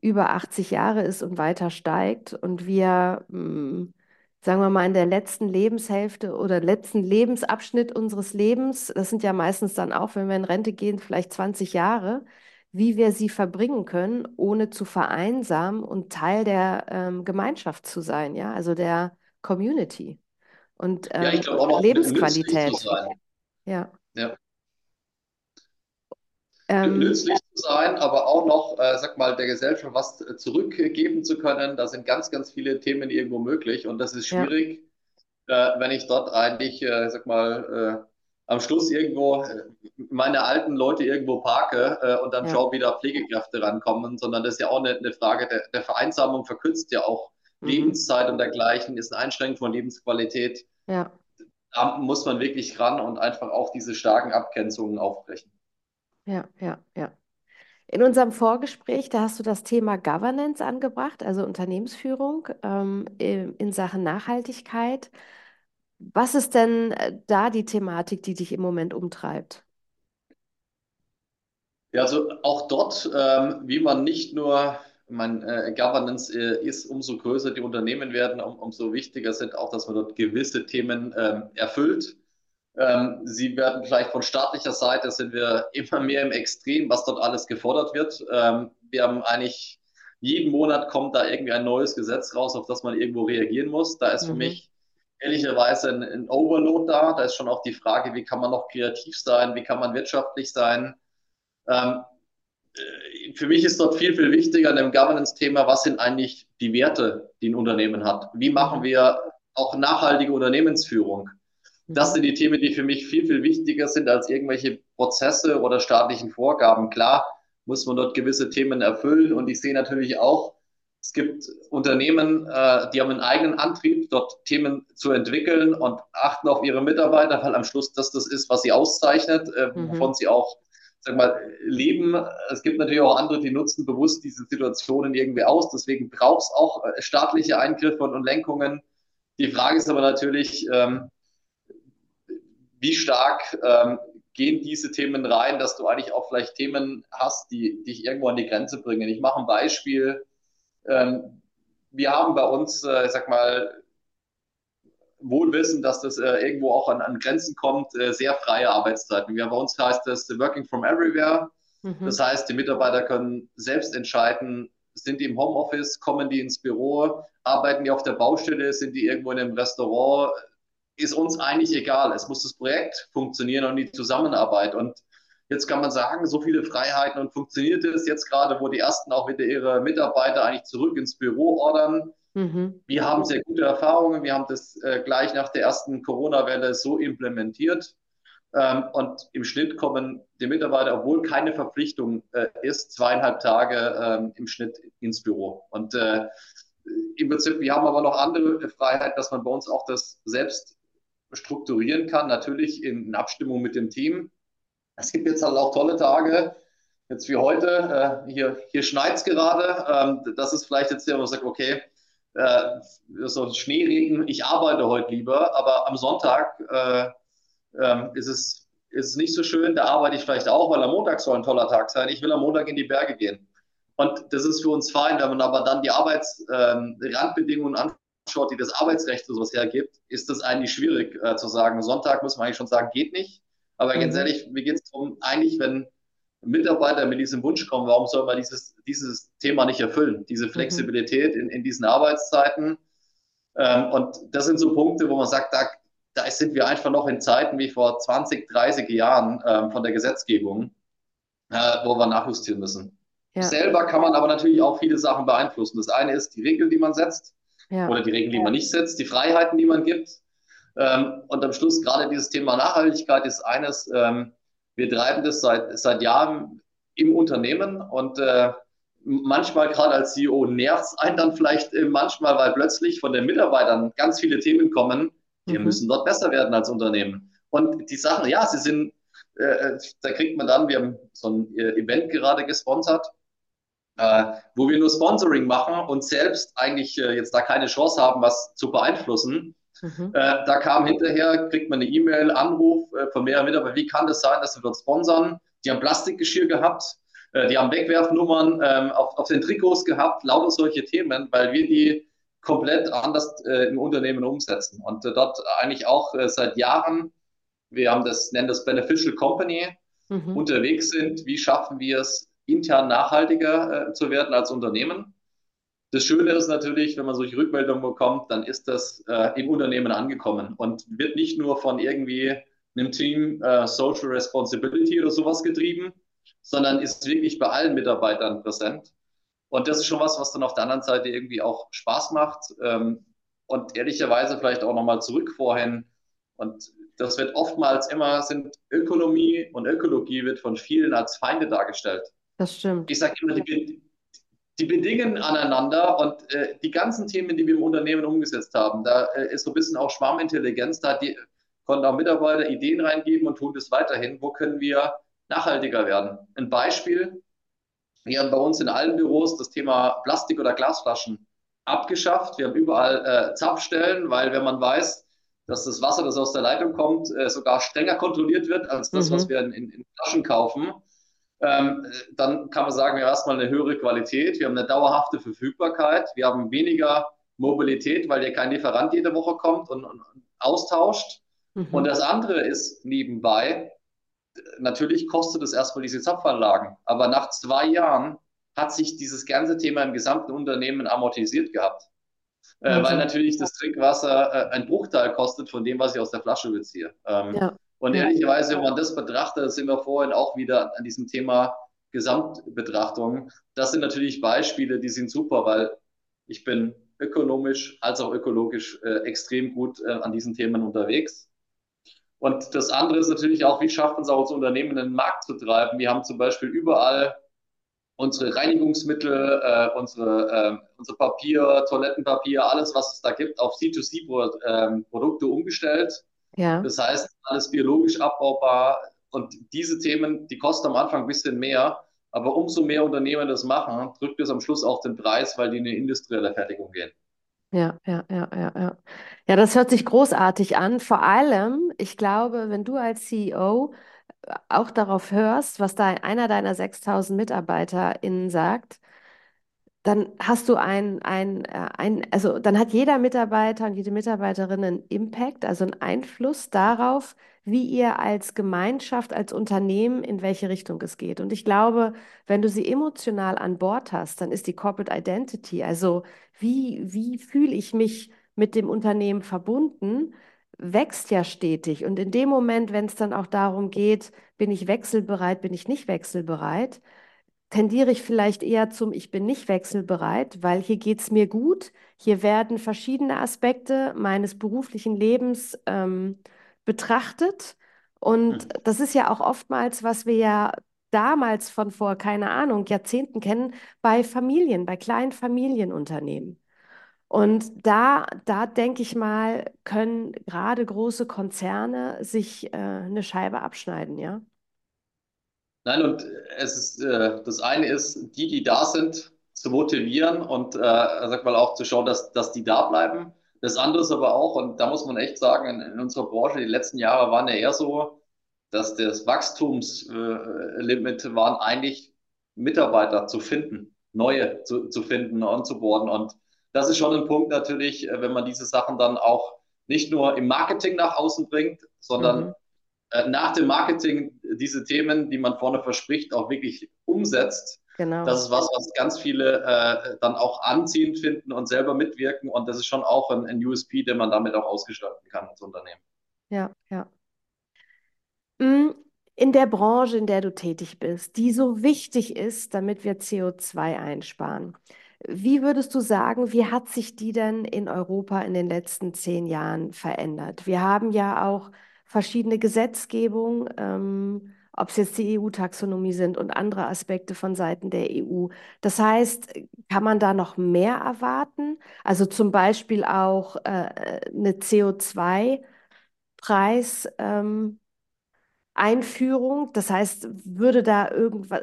über 80 Jahre ist und weiter steigt und wir, mh, hm, sagen wir mal, in der letzten Lebenshälfte oder letzten Lebensabschnitt unseres Lebens, das sind ja meistens dann auch, wenn wir in Rente gehen, vielleicht 20 Jahre, wie wir sie verbringen können, ohne zu vereinsamen und Teil der ähm, Gemeinschaft zu sein, ja, also der Community und ähm, ja, ich glaube auch Lebensqualität. Zu sein. Ja. ja.
Ähm, nützlich zu sein, aber auch noch, äh, sag mal, der Gesellschaft was zurückgeben zu können. Da sind ganz, ganz viele Themen irgendwo möglich und das ist schwierig, ja. äh, wenn ich dort eigentlich, äh, sag mal, äh, am Schluss irgendwo äh, meine alten Leute irgendwo parke äh, und dann ja. schaue, wie da Pflegekräfte rankommen, sondern das ist ja auch eine, eine Frage der, der Vereinsamung, verkürzt ja auch mhm. Lebenszeit und dergleichen, ist eine Einschränkung von Lebensqualität. Ja. Da muss man wirklich ran und einfach auch diese starken Abgrenzungen aufbrechen.
Ja, ja, ja. In unserem Vorgespräch, da hast du das Thema Governance angebracht, also Unternehmensführung ähm, in Sachen Nachhaltigkeit. Was ist denn äh, da die Thematik, die dich im Moment umtreibt?
Ja, also auch dort, ähm, wie man nicht nur mein äh, Governance äh, ist, umso größer die Unternehmen werden, um, umso wichtiger sind auch, dass man dort gewisse Themen ähm, erfüllt. Ähm, sie werden vielleicht von staatlicher Seite sind wir immer mehr im Extrem, was dort alles gefordert wird. Ähm, wir haben eigentlich jeden Monat kommt da irgendwie ein neues Gesetz raus, auf das man irgendwo reagieren muss. Da ist mhm. für mich ehrlicherweise ein, ein Overload da. Da ist schon auch die Frage, wie kann man noch kreativ sein, wie kann man wirtschaftlich sein. Ähm, äh, für mich ist dort viel, viel wichtiger an dem Governance-Thema, was sind eigentlich die Werte, die ein Unternehmen hat? Wie machen wir auch nachhaltige Unternehmensführung? Das sind die Themen, die für mich viel, viel wichtiger sind als irgendwelche Prozesse oder staatlichen Vorgaben. Klar muss man dort gewisse Themen erfüllen und ich sehe natürlich auch, es gibt Unternehmen, äh, die haben einen eigenen Antrieb, dort Themen zu entwickeln und achten auf ihre Mitarbeiter, weil am Schluss das das ist, was sie auszeichnet, äh, mhm. wovon sie auch sag mal, leben. Es gibt natürlich auch andere, die nutzen bewusst diese Situationen irgendwie aus. Deswegen braucht es auch äh, staatliche Eingriffe und Lenkungen. Die Frage ist aber natürlich, ähm, wie stark ähm, gehen diese Themen rein, dass du eigentlich auch vielleicht Themen hast, die dich irgendwo an die Grenze bringen. Ich mache ein Beispiel. Ähm, wir haben bei uns, äh, ich sag mal, wohl wissen, dass das äh, irgendwo auch an, an Grenzen kommt, äh, sehr freie Arbeitszeiten. Wir, bei uns heißt das Working from Everywhere. Mhm. Das heißt, die Mitarbeiter können selbst entscheiden, sind die im Homeoffice, kommen die ins Büro, arbeiten die auf der Baustelle, sind die irgendwo in einem Restaurant, ist uns eigentlich egal. Es muss das Projekt funktionieren und die Zusammenarbeit. Und jetzt kann man sagen, so viele Freiheiten und funktioniert es jetzt gerade, wo die ersten auch wieder ihre Mitarbeiter eigentlich zurück ins Büro ordern Mhm. Wir haben sehr gute Erfahrungen. Wir haben das äh, gleich nach der ersten Corona-Welle so implementiert. Ähm, und im Schnitt kommen die Mitarbeiter, obwohl keine Verpflichtung äh, ist, zweieinhalb Tage ähm, im Schnitt ins Büro. Und äh, im Prinzip, wir haben aber noch andere Freiheit, dass man bei uns auch das selbst strukturieren kann, natürlich in, in Abstimmung mit dem Team. Es gibt jetzt halt auch tolle Tage, jetzt wie heute. Äh, hier hier schneit es gerade. Ähm, das ist vielleicht jetzt der, wo man sagt, okay, äh, so Schneeregen, ich arbeite heute lieber, aber am Sonntag äh, äh, ist, es, ist es nicht so schön, da arbeite ich vielleicht auch, weil am Montag soll ein toller Tag sein. Ich will am Montag in die Berge gehen. Und das ist für uns fein, wenn man aber dann die Arbeitsrandbedingungen ähm, anschaut, die das Arbeitsrecht so sowas hergibt, ist das eigentlich schwierig äh, zu sagen. Sonntag muss man eigentlich schon sagen, geht nicht. Aber mhm. ganz ehrlich, mir geht es darum, eigentlich, wenn Mitarbeiter mit diesem Wunsch kommen, warum soll man dieses, dieses Thema nicht erfüllen? Diese mhm. Flexibilität in, in diesen Arbeitszeiten. Ähm, und das sind so Punkte, wo man sagt, da, da sind wir einfach noch in Zeiten wie vor 20, 30 Jahren ähm, von der Gesetzgebung, äh, wo wir nachjustieren müssen. Ja. Selber kann man aber natürlich auch viele Sachen beeinflussen. Das eine ist die Regel, die man setzt, ja. oder die Regeln, die man nicht setzt, die Freiheiten, die man gibt. Ähm, und am Schluss gerade dieses Thema Nachhaltigkeit ist eines, ähm, wir treiben das seit, seit Jahren im Unternehmen und äh, manchmal gerade als CEO nervt es einen dann vielleicht äh, manchmal, weil plötzlich von den Mitarbeitern ganz viele Themen kommen, wir mhm. müssen dort besser werden als Unternehmen. Und die Sachen, ja, sie sind, äh, da kriegt man dann, wir haben so ein äh, Event gerade gesponsert, äh, wo wir nur Sponsoring machen und selbst eigentlich äh, jetzt da keine Chance haben, was zu beeinflussen. Mhm. Äh, da kam hinterher, kriegt man eine E-Mail, Anruf äh, von mehreren Mitarbeitern, wie kann das sein, dass wir dort sponsern? Die haben Plastikgeschirr gehabt, äh, die haben Wegwerfnummern ähm, auf, auf den Trikots gehabt, lauter solche Themen, weil wir die komplett anders äh, im Unternehmen umsetzen und dort eigentlich auch seit Jahren, wir haben das, nennen das Beneficial Company, mhm. unterwegs sind. Wie schaffen wir es, intern nachhaltiger äh, zu werden als Unternehmen. Das Schöne ist natürlich, wenn man solche Rückmeldungen bekommt, dann ist das äh, im Unternehmen angekommen und wird nicht nur von irgendwie einem Team äh, Social Responsibility oder sowas getrieben, sondern ist wirklich bei allen Mitarbeitern präsent. Und das ist schon was, was dann auf der anderen Seite irgendwie auch Spaß macht. Ähm, und ehrlicherweise vielleicht auch nochmal zurück vorhin. Und das wird oftmals immer, sind Ökonomie und Ökologie wird von vielen als Feinde dargestellt.
Das stimmt.
Ich sage immer, die, die bedingen aneinander und äh, die ganzen Themen, die wir im Unternehmen umgesetzt haben, da äh, ist so ein bisschen auch Schwarmintelligenz, da die, konnten auch Mitarbeiter Ideen reingeben und tun das weiterhin. Wo können wir nachhaltiger werden? Ein Beispiel, wir haben bei uns in allen Büros das Thema Plastik- oder Glasflaschen abgeschafft. Wir haben überall äh, Zapfstellen, weil wenn man weiß, dass das Wasser, das aus der Leitung kommt, äh, sogar strenger kontrolliert wird als das, mhm. was wir in, in, in Flaschen kaufen, ähm, dann kann man sagen, wir haben erstmal eine höhere Qualität, wir haben eine dauerhafte Verfügbarkeit, wir haben weniger Mobilität, weil dir kein Lieferant jede Woche kommt und, und austauscht. Mhm. Und das andere ist nebenbei, natürlich kostet es erstmal diese Zapfanlagen, aber nach zwei Jahren hat sich dieses ganze Thema im gesamten Unternehmen amortisiert gehabt. Äh, weil natürlich das Trinkwasser äh, ein Bruchteil kostet von dem, was ich aus der Flasche beziehe. Ähm, ja. Und ehrlicherweise, wenn man das betrachtet, sind wir vorhin auch wieder an diesem Thema Gesamtbetrachtung. Das sind natürlich Beispiele, die sind super, weil ich bin ökonomisch als auch ökologisch äh, extrem gut äh, an diesen Themen unterwegs. Und das andere ist natürlich auch, wie schaffen es auch als Unternehmen, den Markt zu treiben. Wir haben zum Beispiel überall unsere Reinigungsmittel, äh, unsere, äh, unser Papier, Toilettenpapier, alles, was es da gibt, auf C2C-Produkte ähm, umgestellt. Ja. Das heißt, alles biologisch abbaubar. Und diese Themen, die kosten am Anfang ein bisschen mehr, aber umso mehr Unternehmen das machen, drückt es am Schluss auch den Preis, weil die in eine industrielle Fertigung gehen.
Ja, ja, ja, ja, ja. Ja, das hört sich großartig an. Vor allem, ich glaube, wenn du als CEO auch darauf hörst, was da einer deiner 6000 MitarbeiterInnen sagt, dann hast du ein, ein, äh, ein, also dann hat jeder Mitarbeiter und jede Mitarbeiterin einen Impact, also einen Einfluss darauf, wie ihr als Gemeinschaft, als Unternehmen, in welche Richtung es geht. Und ich glaube, wenn du sie emotional an Bord hast, dann ist die Corporate Identity, also wie, wie fühle ich mich mit dem Unternehmen verbunden, wächst ja stetig. Und in dem Moment, wenn es dann auch darum geht, bin ich wechselbereit, bin ich nicht wechselbereit, tendiere ich vielleicht eher zum Ich bin nicht wechselbereit, weil hier geht es mir gut. Hier werden verschiedene Aspekte meines beruflichen Lebens ähm, betrachtet. Und mhm. das ist ja auch oftmals, was wir ja damals von vor, keine Ahnung, Jahrzehnten kennen, bei Familien, bei kleinen Familienunternehmen. Und da, da denke ich mal, können gerade große Konzerne sich äh, eine Scheibe abschneiden, ja.
Nein, und es ist, äh, das eine ist, die, die da sind, zu motivieren und, äh, sag mal, auch zu schauen, dass, dass die da bleiben. Das andere ist aber auch, und da muss man echt sagen, in, in unserer Branche, die letzten Jahre waren ja eher so, dass das Wachstumslimit äh, waren eigentlich Mitarbeiter zu finden, neue zu, zu finden, onzuboarden. Und das ist schon ein Punkt natürlich, äh, wenn man diese Sachen dann auch nicht nur im Marketing nach außen bringt, sondern mhm. Äh, nach dem Marketing diese Themen, die man vorne verspricht, auch wirklich umsetzt. Genau. Das ist was, was ganz viele äh, dann auch anziehend finden und selber mitwirken. Und das ist schon auch ein, ein USP, den man damit auch ausgestalten kann als Unternehmen.
Ja, ja. Mm, in der Branche, in der du tätig bist, die so wichtig ist, damit wir CO2 einsparen. Wie würdest du sagen, wie hat sich die denn in Europa in den letzten zehn Jahren verändert? Wir haben ja auch verschiedene Gesetzgebungen, ähm, ob es jetzt die EU-Taxonomie sind und andere Aspekte von Seiten der EU. Das heißt, kann man da noch mehr erwarten? Also zum Beispiel auch äh, eine CO2-Preis. Ähm, Einführung, das heißt, würde da irgendwas,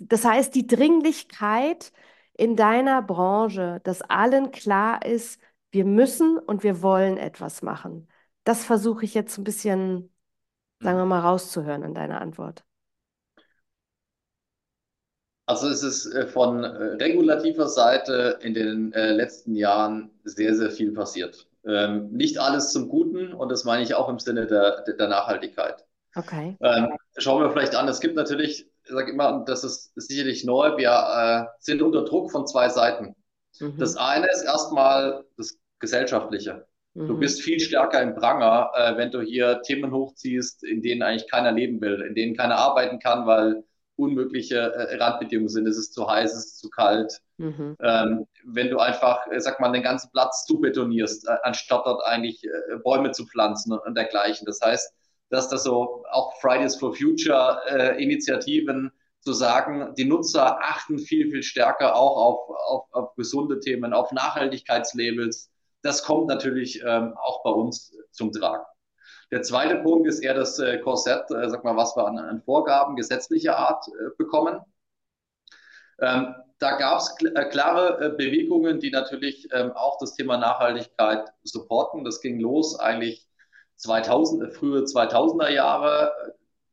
das heißt, die Dringlichkeit in deiner Branche, dass allen klar ist, wir müssen und wir wollen etwas machen. Das versuche ich jetzt ein bisschen, sagen wir mal, rauszuhören in deiner Antwort.
Also es ist äh, von äh, regulativer Seite in den äh, letzten Jahren sehr, sehr viel passiert. Ähm, nicht alles zum Guten und das meine ich auch im Sinne der, der Nachhaltigkeit.
Okay.
Ähm, schauen wir vielleicht an. Es gibt natürlich, ich sage immer, das ist sicherlich neu, wir sind unter Druck von zwei Seiten. Mhm. Das eine ist erstmal das Gesellschaftliche. Mhm. Du bist viel stärker im Pranger, äh, wenn du hier Themen hochziehst, in denen eigentlich keiner leben will, in denen keiner arbeiten kann, weil unmögliche äh, Randbedingungen sind. Es ist zu heiß, es ist zu kalt. Mhm. Ähm, wenn du einfach, äh, sag mal, den ganzen Platz zu betonierst, äh, anstatt dort eigentlich äh, Bäume zu pflanzen und, und dergleichen. Das heißt, dass das so auch Fridays for Future äh, Initiativen zu sagen, die Nutzer achten viel, viel stärker auch auf, auf, auf gesunde Themen, auf Nachhaltigkeitslabels. Das kommt natürlich ähm, auch bei uns zum Tragen. Der zweite Punkt ist eher das äh, Korsett, äh, sag mal, was wir an, an Vorgaben gesetzlicher Art äh, bekommen. Ähm, da gab es kl äh, klare äh, Bewegungen, die natürlich ähm, auch das Thema Nachhaltigkeit supporten. Das ging los eigentlich 2000, äh, frühe 2000er Jahre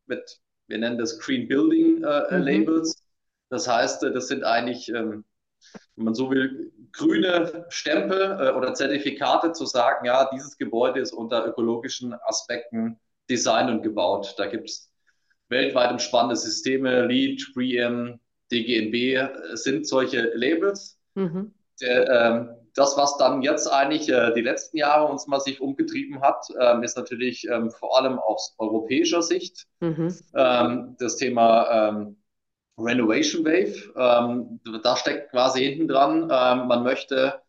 mit, wir nennen das Green Building mhm. Labels. Das heißt, das sind eigentlich, ähm, wenn man so will, grüne Stempel äh, oder Zertifikate zu sagen, ja, dieses Gebäude ist unter ökologischen Aspekten designt und gebaut. Da gibt es weltweit spannende Systeme, LEED, BREEAM, DGNB sind solche Labels. Mhm. Der, ähm, das, was dann jetzt eigentlich äh, die letzten Jahre uns massiv umgetrieben hat, ähm, ist natürlich ähm, vor allem aus europäischer Sicht mhm. ähm, das Thema ähm, Renovation Wave. Ähm, da steckt quasi hinten dran, ähm, man möchte,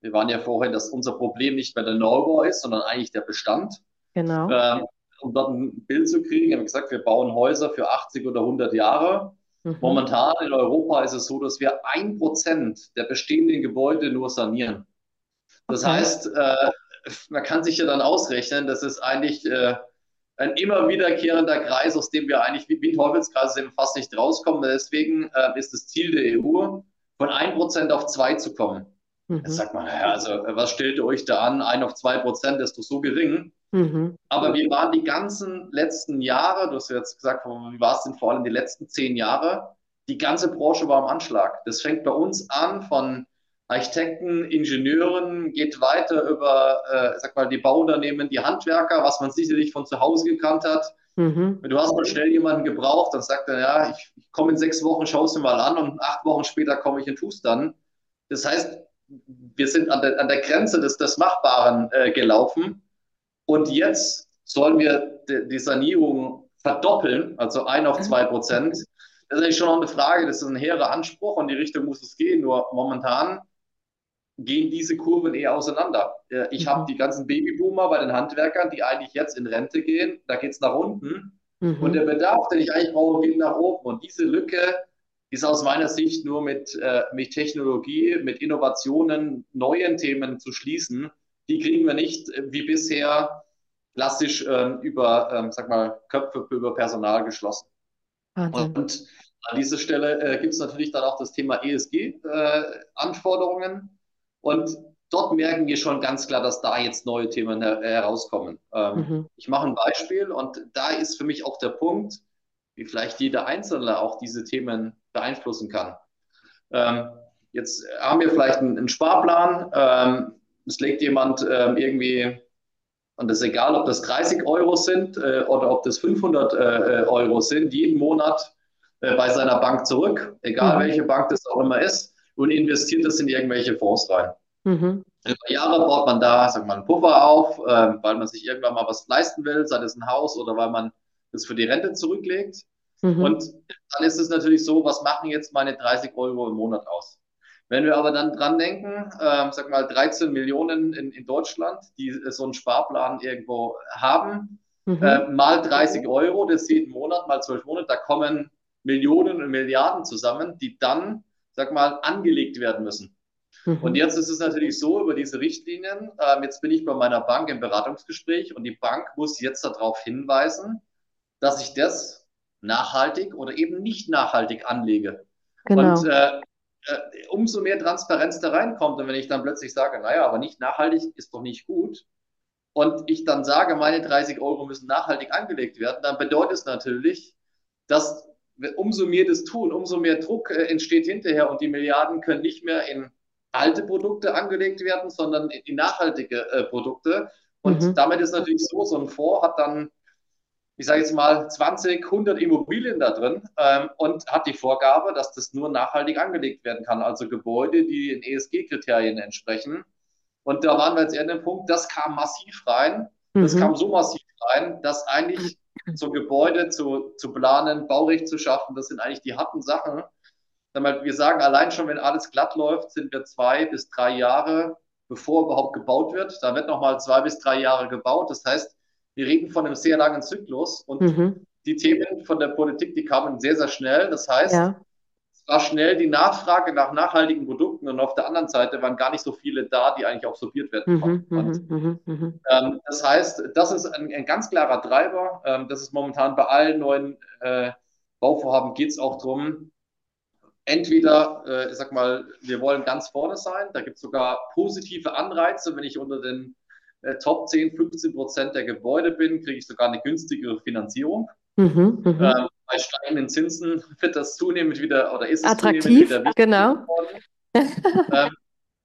wir waren ja vorhin, dass unser Problem nicht mehr der Neubau ist, sondern eigentlich der Bestand.
Genau.
um dort ein Bild zu kriegen, haben wir gesagt, wir bauen Häuser für 80 oder 100 Jahre. Mhm. Momentan in Europa ist es so, dass wir ein Prozent der bestehenden Gebäude nur sanieren. Das okay. heißt, äh, man kann sich ja dann ausrechnen, das ist eigentlich äh, ein immer wiederkehrender Kreis, aus dem wir eigentlich wie, wie Teufelskreis fast nicht rauskommen. Deswegen äh, ist das Ziel der EU, von 1% auf 2 zu kommen. Mhm. Jetzt sagt man, ja, also was stellt ihr euch da an? 1 auf 2% ist doch so gering. Mhm. Aber wir waren die ganzen letzten Jahre, du hast ja jetzt gesagt, wie war es denn vor allem die letzten zehn Jahre, die ganze Branche war am Anschlag. Das fängt bei uns an von Architekten, Ingenieuren, geht weiter über, äh, sag mal, die Bauunternehmen, die Handwerker, was man sicherlich von zu Hause gekannt hat. Mhm. Du hast mal schnell jemanden gebraucht, dann sagt er, ja, ich, ich komme in sechs Wochen, schau es mir mal an und acht Wochen später komme ich in Fuß dann. Das heißt, wir sind an der, an der Grenze des, des Machbaren äh, gelaufen. Und jetzt sollen wir die, die Sanierung verdoppeln, also ein auf zwei Prozent. Das ist eigentlich schon noch eine Frage, das ist ein hehrer Anspruch und die Richtung muss es gehen. Nur momentan gehen diese Kurven eher auseinander. Ich habe mhm. die ganzen Babyboomer bei den Handwerkern, die eigentlich jetzt in Rente gehen, da geht es nach unten. Mhm. Und der Bedarf, den ich eigentlich brauche, geht nach oben. Und diese Lücke ist aus meiner Sicht nur mit, äh, mit Technologie, mit Innovationen, neuen Themen zu schließen die kriegen wir nicht äh, wie bisher klassisch ähm, über, ähm, sag mal, Köpfe über Personal geschlossen. Wahnsinn. Und an dieser Stelle äh, gibt es natürlich dann auch das Thema ESG-Anforderungen. Äh, und dort merken wir schon ganz klar, dass da jetzt neue Themen her herauskommen. Ähm, mhm. Ich mache ein Beispiel und da ist für mich auch der Punkt, wie vielleicht jeder Einzelne auch diese Themen beeinflussen kann. Ähm, jetzt haben wir vielleicht einen, einen Sparplan, ähm, es legt jemand ähm, irgendwie, und das ist egal, ob das 30 Euro sind äh, oder ob das 500 äh, Euro sind, jeden Monat äh, bei seiner Bank zurück, egal mhm. welche Bank das auch immer ist, und investiert das in irgendwelche Fonds rein. Mhm. Über Jahre baut man da, sag mal, einen Puffer auf, äh, weil man sich irgendwann mal was leisten will, sei es ein Haus oder weil man das für die Rente zurücklegt. Mhm. Und dann ist es natürlich so, was machen jetzt meine 30 Euro im Monat aus? Wenn wir aber dann dran denken, äh, sag mal 13 Millionen in, in Deutschland, die so einen Sparplan irgendwo haben, mhm. äh, mal 30 Euro, das jeden Monat, mal 12 Monate, da kommen Millionen und Milliarden zusammen, die dann, sag mal, angelegt werden müssen. Mhm. Und jetzt ist es natürlich so, über diese Richtlinien, äh, jetzt bin ich bei meiner Bank im Beratungsgespräch und die Bank muss jetzt darauf hinweisen, dass ich das nachhaltig oder eben nicht nachhaltig anlege. Genau. Und äh, äh, umso mehr Transparenz da reinkommt und wenn ich dann plötzlich sage, naja, aber nicht nachhaltig ist doch nicht gut und ich dann sage, meine 30 Euro müssen nachhaltig angelegt werden, dann bedeutet es natürlich, dass umso mehr das tun, umso mehr Druck äh, entsteht hinterher und die Milliarden können nicht mehr in alte Produkte angelegt werden, sondern in nachhaltige äh, Produkte. Und mhm. damit ist natürlich so, so ein Fonds hat dann ich sage jetzt mal, 20, 100 Immobilien da drin ähm, und hat die Vorgabe, dass das nur nachhaltig angelegt werden kann. Also Gebäude, die den ESG-Kriterien entsprechen. Und da waren wir jetzt eher an dem Punkt, das kam massiv rein. Mhm. Das kam so massiv rein, dass eigentlich so Gebäude zu, zu planen, Baurecht zu schaffen, das sind eigentlich die harten Sachen. Wir sagen allein schon, wenn alles glatt läuft, sind wir zwei bis drei Jahre, bevor überhaupt gebaut wird. Da wird nochmal zwei bis drei Jahre gebaut. Das heißt, wir reden von einem sehr langen Zyklus und mhm. die Themen von der Politik, die kamen sehr, sehr schnell. Das heißt, ja. War schnell die Nachfrage nach nachhaltigen Produkten und auf der anderen Seite waren gar nicht so viele da, die eigentlich absorbiert werden mhm, konnten. Mhm, mhm, ähm, das heißt, das ist ein, ganz klarer Treiber. Ähm, das ist momentan bei allen neuen äh, Bauvorhaben geht es auch darum, entweder, äh, ich sag mal, wir wollen ganz vorne sein, da gibt es sogar positive Anreize, wenn ich unter den äh, Top 10, 15 Prozent der Gebäude bin, kriege ich sogar eine günstigere Finanzierung. Mhm. ähm, bei steigenden Zinsen wird das zunehmend wieder oder ist es
attraktiv, wieder genau.
ähm,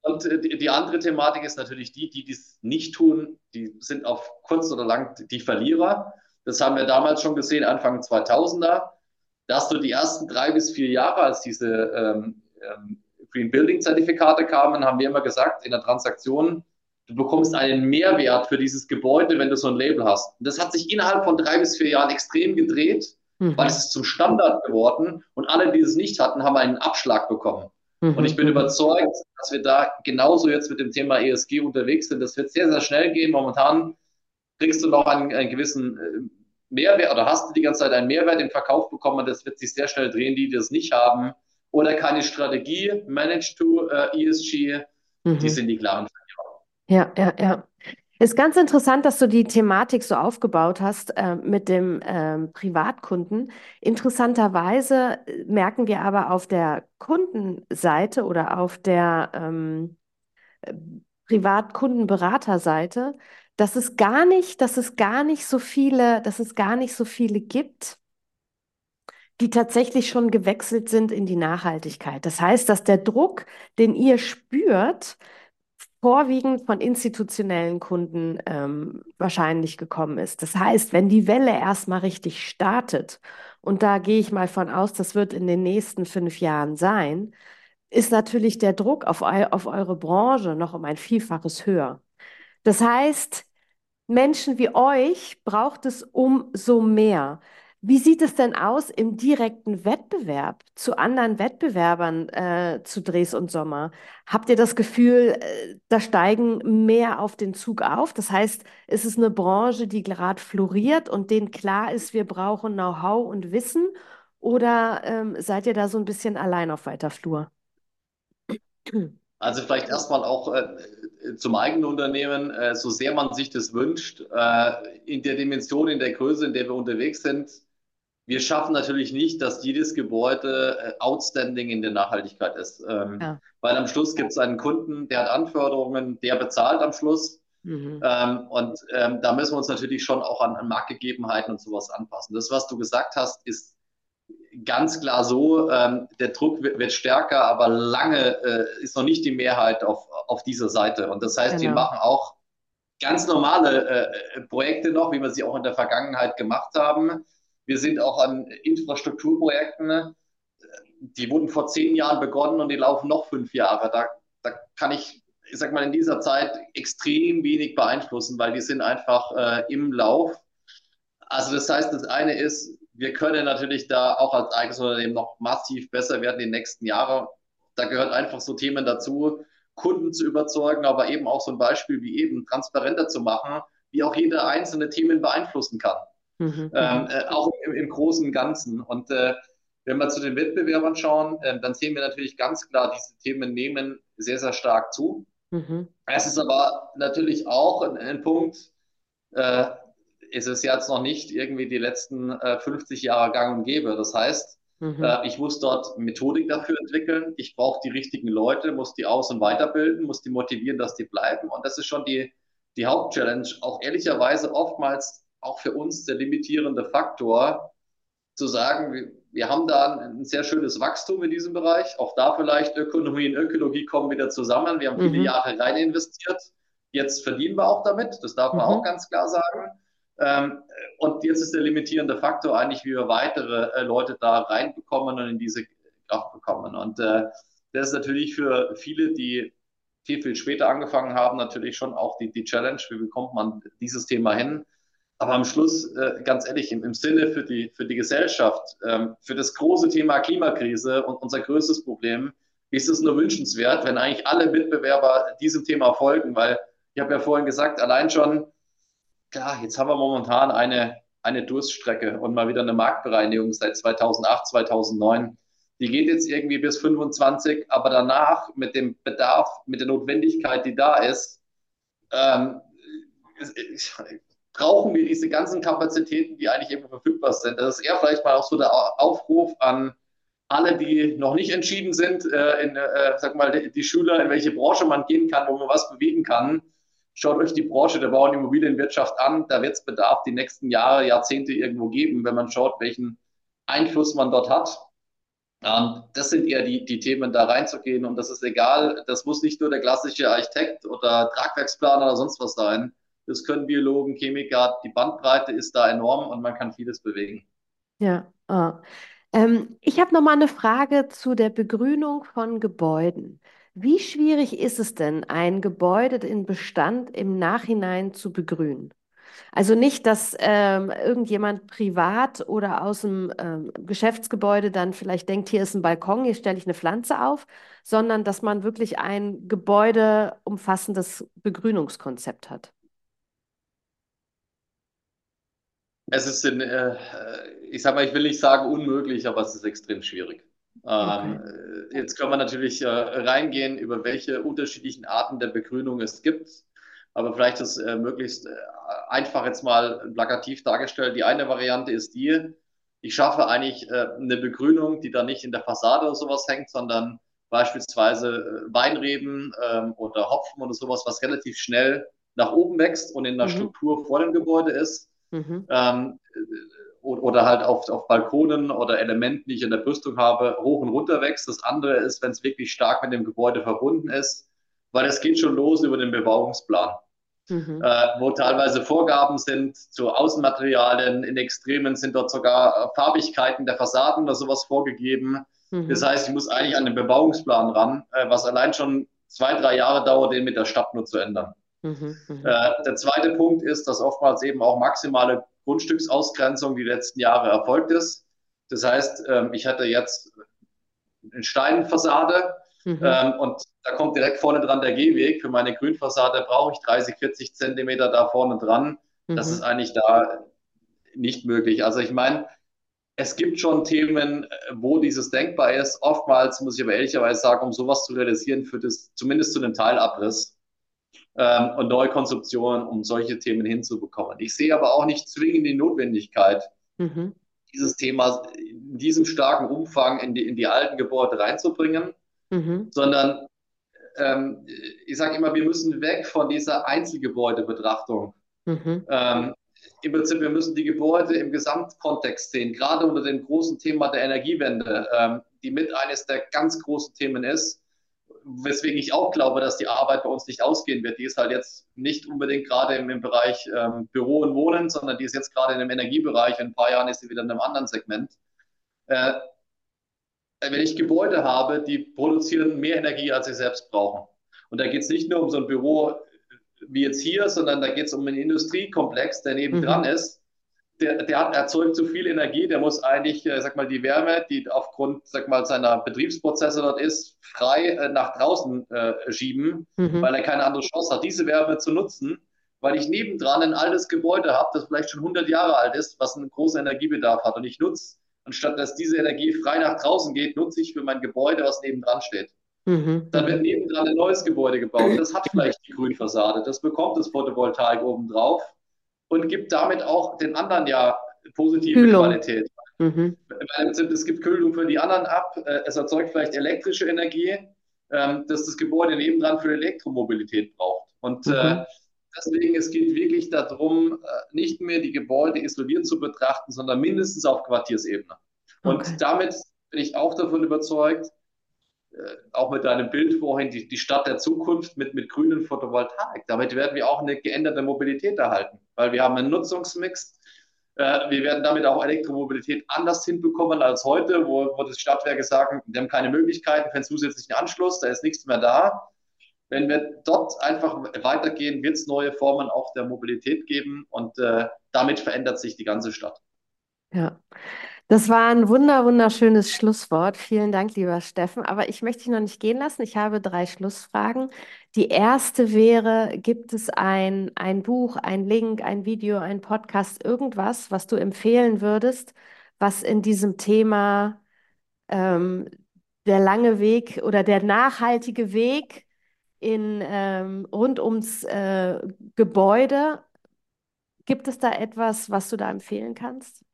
und die, die, andere Thematik ist natürlich die, die dies nicht tun, die sind auf kurz oder lang die Verlierer. Das haben wir damals schon gesehen, Anfang 2000er. Da hast du die ersten drei bis vier Jahre, als diese ähm, ähm, Green Building Zertifikate kamen, haben wir immer gesagt, in der Transaktion du bekommst einen Mehrwert für dieses Gebäude, wenn du so ein Label hast. Und das hat sich innerhalb von drei bis vier Jahren extrem gedreht, mhm. weil es ist zum Standard geworden und alle, die es nicht hatten, haben einen Abschlag bekommen. Mhm. Und ich bin überzeugt, dass wir da genauso jetzt mit dem Thema ESG unterwegs sind. Das wird sehr, sehr schnell gehen. Momentan kriegst du noch einen, einen gewissen äh, Mehrwert oder hast du die ganze Zeit einen Mehrwert im Verkauf bekommen und das wird sich sehr schnell drehen, die das nicht haben oder keine Strategie, Managed to äh, ESG, mhm. die sind die klaren
ja, ja, ja. Ist ganz interessant, dass du die Thematik so aufgebaut hast äh, mit dem ähm, Privatkunden. Interessanterweise äh, merken wir aber auf der Kundenseite oder auf der ähm, äh, Privatkundenberaterseite, dass es gar nicht, dass es gar nicht so viele, dass es gar nicht so viele gibt, die tatsächlich schon gewechselt sind in die Nachhaltigkeit. Das heißt, dass der Druck, den ihr spürt, vorwiegend von institutionellen Kunden ähm, wahrscheinlich gekommen ist. Das heißt, wenn die Welle erstmal richtig startet, und da gehe ich mal von aus, das wird in den nächsten fünf Jahren sein, ist natürlich der Druck auf, eu auf eure Branche noch um ein Vielfaches höher. Das heißt, Menschen wie euch braucht es umso mehr. Wie sieht es denn aus im direkten Wettbewerb zu anderen Wettbewerbern äh, zu Dres und Sommer? Habt ihr das Gefühl, äh, da steigen mehr auf den Zug auf? Das heißt, ist es eine Branche, die gerade floriert und denen klar ist, wir brauchen Know-how und Wissen? Oder ähm, seid ihr da so ein bisschen allein auf weiter Flur?
Also vielleicht erstmal auch äh, zum eigenen Unternehmen, äh, so sehr man sich das wünscht, äh, in der Dimension, in der Größe, in der wir unterwegs sind, wir schaffen natürlich nicht, dass jedes Gebäude äh, outstanding in der Nachhaltigkeit ist. Ähm, ja. Weil am Schluss gibt es einen Kunden, der hat Anforderungen, der bezahlt am Schluss. Mhm. Ähm, und ähm, da müssen wir uns natürlich schon auch an, an Marktgegebenheiten und sowas anpassen. Das, was du gesagt hast, ist ganz klar so, ähm, der Druck wird, wird, stärker, aber lange äh, ist noch nicht die Mehrheit auf, auf dieser Seite. Und das heißt, genau. wir machen auch ganz normale äh, Projekte noch, wie wir sie auch in der Vergangenheit gemacht haben. Wir sind auch an Infrastrukturprojekten, die wurden vor zehn Jahren begonnen und die laufen noch fünf Jahre. Da, da kann ich, ich sag mal, in dieser Zeit extrem wenig beeinflussen, weil die sind einfach äh, im Lauf. Also das heißt, das eine ist, wir können natürlich da auch als eigenes Unternehmen noch massiv besser werden in den nächsten Jahren. Da gehört einfach so Themen dazu, Kunden zu überzeugen, aber eben auch so ein Beispiel wie eben transparenter zu machen, wie auch jeder einzelne Themen beeinflussen kann. Mhm. Ähm, äh, auch im, im, Großen und Ganzen. Und äh, wenn wir zu den Wettbewerbern schauen, äh, dann sehen wir natürlich ganz klar, diese Themen nehmen sehr, sehr stark zu. Mhm. Es ist aber natürlich auch ein, ein Punkt, äh, ist es jetzt noch nicht irgendwie die letzten äh, 50 Jahre gang und gäbe. Das heißt, mhm. äh, ich muss dort Methodik dafür entwickeln. Ich brauche die richtigen Leute, muss die aus- und weiterbilden, muss die motivieren, dass die bleiben. Und das ist schon die, die Hauptchallenge. Auch ehrlicherweise oftmals auch für uns der limitierende Faktor, zu sagen, wir, wir haben da ein, ein, sehr schönes Wachstum in diesem Bereich. Auch da vielleicht Ökonomie und Ökologie kommen wieder zusammen. Wir haben viele mhm. Jahre rein investiert. Jetzt verdienen wir auch damit. Das darf man mhm. auch ganz klar sagen. Ähm, und jetzt ist der limitierende Faktor eigentlich, wie wir weitere äh, Leute da reinbekommen und in diese Kraft bekommen. Und äh, das ist natürlich für viele, die viel, viel später angefangen haben, natürlich schon auch die, die Challenge, wie bekommt man dieses Thema hin. Aber am Schluss, äh, ganz ehrlich, im, im, Sinne für die, für die Gesellschaft, ähm, für das große Thema Klimakrise und unser größtes Problem, ist es nur wünschenswert, wenn eigentlich alle Mitbewerber diesem Thema folgen, weil ich habe ja vorhin gesagt, allein schon klar, jetzt haben wir momentan eine, eine Durststrecke und mal wieder eine Marktbereinigung seit 2008, 2009. Die geht jetzt irgendwie bis 25, aber danach mit dem Bedarf, mit der Notwendigkeit, die da ist, ähm, brauchen wir diese ganzen Kapazitäten, die eigentlich immer verfügbar sind. Das ist eher vielleicht mal auch so der Aufruf an alle, die noch nicht entschieden sind, äh, in, äh, sag mal, die, Schüler, in welche Branche man gehen kann, wo man was bewegen kann Schaut euch die Branche der Bau- und Immobilienwirtschaft an. Da wird es Bedarf die nächsten Jahre, Jahrzehnte irgendwo geben, wenn man schaut, welchen Einfluss man dort hat. Und das sind eher die, die Themen, da reinzugehen. Und das ist egal. Das muss nicht nur der klassische Architekt oder Tragwerksplaner oder sonst was sein. Das können Biologen, Chemiker. Die Bandbreite ist da enorm und man kann vieles bewegen.
Ja, oh. ähm, ich habe noch mal eine Frage zu der Begrünung von Gebäuden. Wie schwierig ist es denn, ein Gebäude in Bestand im Nachhinein zu begrünen? Also nicht, dass ähm, irgendjemand privat oder aus dem ähm, Geschäftsgebäude dann vielleicht denkt, hier ist ein Balkon, hier stelle ich eine Pflanze auf, sondern dass man wirklich ein gebäudeumfassendes Begrünungskonzept hat.
Es ist, in, äh, ich sage mal, ich will nicht sagen unmöglich, aber es ist extrem schwierig. Okay. Ähm, jetzt können wir natürlich äh, reingehen, über welche unterschiedlichen Arten der Begrünung es gibt. Aber vielleicht ist äh, möglichst äh, einfach jetzt mal plakativ dargestellt. Die eine Variante ist die, ich schaffe eigentlich äh, eine Begrünung, die dann nicht in der Fassade oder sowas hängt, sondern beispielsweise äh, Weinreben ähm, oder Hopfen oder sowas, was relativ schnell nach oben wächst und in der mhm. Struktur vor dem Gebäude ist. Mhm. Ähm, oder halt auf, auf Balkonen oder Elementen, die ich in der Brüstung habe, hoch und runter wächst. Das andere ist, wenn es wirklich stark mit dem Gebäude verbunden ist, weil es geht schon los über den Bebauungsplan, mhm. äh, wo teilweise Vorgaben sind zu Außenmaterialien. In Extremen sind dort sogar Farbigkeiten der Fassaden oder sowas vorgegeben. Mhm. Das heißt, ich muss eigentlich an den Bebauungsplan ran, äh, was allein schon zwei, drei Jahre dauert, den mit der Stadt nur zu ändern. Mhm, mhm. äh, der zweite Punkt ist, dass oftmals eben auch maximale Grundstücksausgrenzung die letzten Jahre erfolgt ist. Das heißt, ähm, ich hatte jetzt eine Steinfassade mhm. ähm, und da kommt direkt vorne dran der Gehweg. Für meine Grünfassade brauche ich 30, 40 Zentimeter da vorne dran. Mhm. Das ist eigentlich da nicht möglich. Also ich meine, es gibt schon Themen, wo dieses denkbar ist. Oftmals muss ich aber ehrlicherweise sagen, um sowas zu realisieren, führt es zumindest zu einem Teilabriss ähm, und Neukonstruktionen, um solche Themen hinzubekommen. Ich sehe aber auch nicht zwingend die Notwendigkeit, mhm. dieses Thema in diesem starken Umfang in die, in die alten Gebäude reinzubringen, mhm. sondern ähm, ich sage immer, wir müssen weg von dieser Einzelgebäudebetrachtung. Mhm. Ähm, im Prinzip, wir müssen die Gebäude im Gesamtkontext sehen, gerade unter dem großen Thema der Energiewende, ähm, die mit eines der ganz großen Themen ist, weswegen ich auch glaube, dass die Arbeit bei uns nicht ausgehen wird. Die ist halt jetzt nicht unbedingt gerade im, im Bereich ähm, Büro und Wohnen, sondern die ist jetzt gerade in dem Energiebereich. In ein paar Jahren ist sie wieder in einem anderen Segment. Äh, wenn ich Gebäude habe, die produzieren mehr Energie, als sie selbst brauchen. Und da geht es nicht nur um so ein Büro wie jetzt hier, sondern da geht es um einen Industriekomplex, der nebendran mhm. ist. Der, der hat, erzeugt zu viel Energie, der muss eigentlich, äh, sag mal, die Wärme, die aufgrund, sag mal, seiner Betriebsprozesse dort ist, frei äh, nach draußen äh, schieben, mhm. weil er keine andere Chance hat, diese Wärme zu nutzen, weil ich nebendran ein altes Gebäude habe, das vielleicht schon 100 Jahre alt ist, was einen großen Energiebedarf hat. Und ich nutze, anstatt dass diese Energie frei nach draußen geht, nutze ich für mein Gebäude, was nebendran steht. Mhm. Dann wird nebendran ein neues Gebäude gebaut. Das hat vielleicht die Grünfassade. Das bekommt das Photovoltaik obendrauf und gibt damit auch den anderen ja positive Kühlung. Qualität. Mhm. Es gibt Kühlung für die anderen ab. Äh, es erzeugt vielleicht elektrische Energie, ähm, dass das Gebäude nebendran für Elektromobilität braucht. Und äh, mhm. deswegen, es geht wirklich darum, äh, nicht mehr die Gebäude isoliert zu betrachten, sondern mindestens auf Quartiersebene. Und okay. damit bin ich auch davon überzeugt, auch mit deinem Bild vorhin, die, die Stadt der Zukunft mit, mit grünen Photovoltaik. Damit werden wir auch eine geänderte Mobilität erhalten, weil wir haben einen Nutzungsmix. Äh, wir werden damit auch Elektromobilität anders hinbekommen als heute, wo, wo das Stadtwerke sagen, wir haben keine Möglichkeiten für einen zusätzlichen Anschluss, da ist nichts mehr da. Wenn wir dort einfach weitergehen, wird es neue Formen auch der Mobilität geben und äh, damit verändert sich die ganze Stadt.
Ja. Das war ein wunder, wunderschönes Schlusswort. Vielen Dank, lieber Steffen. Aber ich möchte dich noch nicht gehen lassen. Ich habe drei Schlussfragen. Die erste wäre, gibt es ein, ein Buch, ein Link, ein Video, ein Podcast, irgendwas, was du empfehlen würdest, was in diesem Thema ähm, der lange Weg oder der nachhaltige Weg in, ähm, rund ums äh, Gebäude, gibt es da etwas, was du da empfehlen kannst?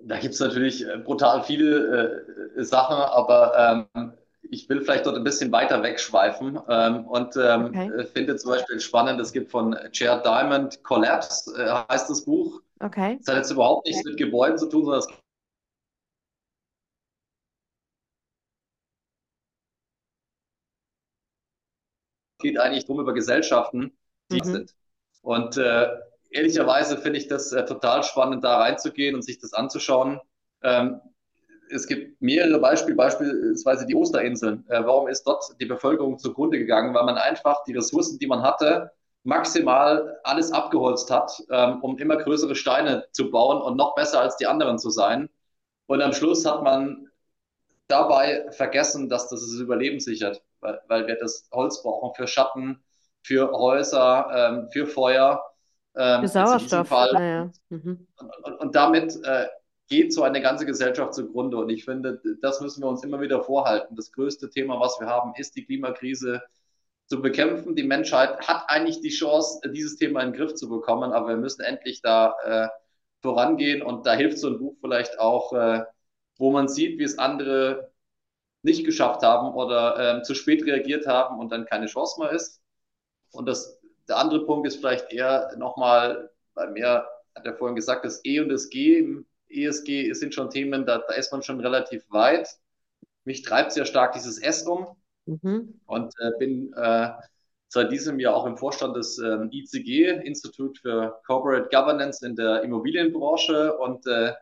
Da gibt es natürlich äh, brutal viele äh, Sachen, aber ähm, ich will vielleicht dort ein bisschen weiter wegschweifen ähm, und ähm, okay. Äh, finde zum Beispiel spannend, es gibt von Chair Diamond Collapse, äh, heißt das Buch. Okay. Das hat jetzt überhaupt nichts okay. mit Gebäuden zu tun, sondern es geht eigentlich drum über Gesellschaften, die mhm. sind. Und äh, ehrlicherweise finde ich das äh, total spannend, da reinzugehen und sich das anzuschauen. Ähm, es gibt mehrere Beispiele, beispielsweise die Osterinseln. Äh, warum ist dort die Bevölkerung zugrunde gegangen? Weil man einfach die Ressourcen, die man hatte, maximal alles abgeholzt hat, ähm, um immer größere Steine zu bauen und noch besser als die anderen zu sein. Und am Schluss hat man dabei vergessen, dass das das Überleben sichert, weil, weil wir das Holz brauchen für Schatten, für Häuser, ähm, für Feuer.
Ähm, Sauerstoff. Naja.
Mhm. Und, und, damit äh, geht so eine ganze Gesellschaft zugrunde. Und ich finde, das müssen wir uns immer wieder vorhalten. Das größte Thema, was wir haben, ist die Klimakrise zu bekämpfen. Die Menschheit hat eigentlich die Chance, dieses Thema in den Griff zu bekommen, aber wir müssen endlich da äh, vorangehen. Und da hilft so ein Buch vielleicht auch, äh, wo man sieht, wie es andere nicht geschafft haben oder äh, zu spät reagiert haben und dann keine Chance mehr ist. Und das der andere Punkt ist vielleicht eher nochmal, bei mir hat er vorhin gesagt, das E und das G im ESG sind schon Themen, da, da ist man schon relativ weit. Mich treibt sehr stark dieses S um mhm. und äh, bin äh, seit diesem Jahr auch im Vorstand des ähm, ICG, Institut für Corporate Governance in der Immobilienbranche und äh,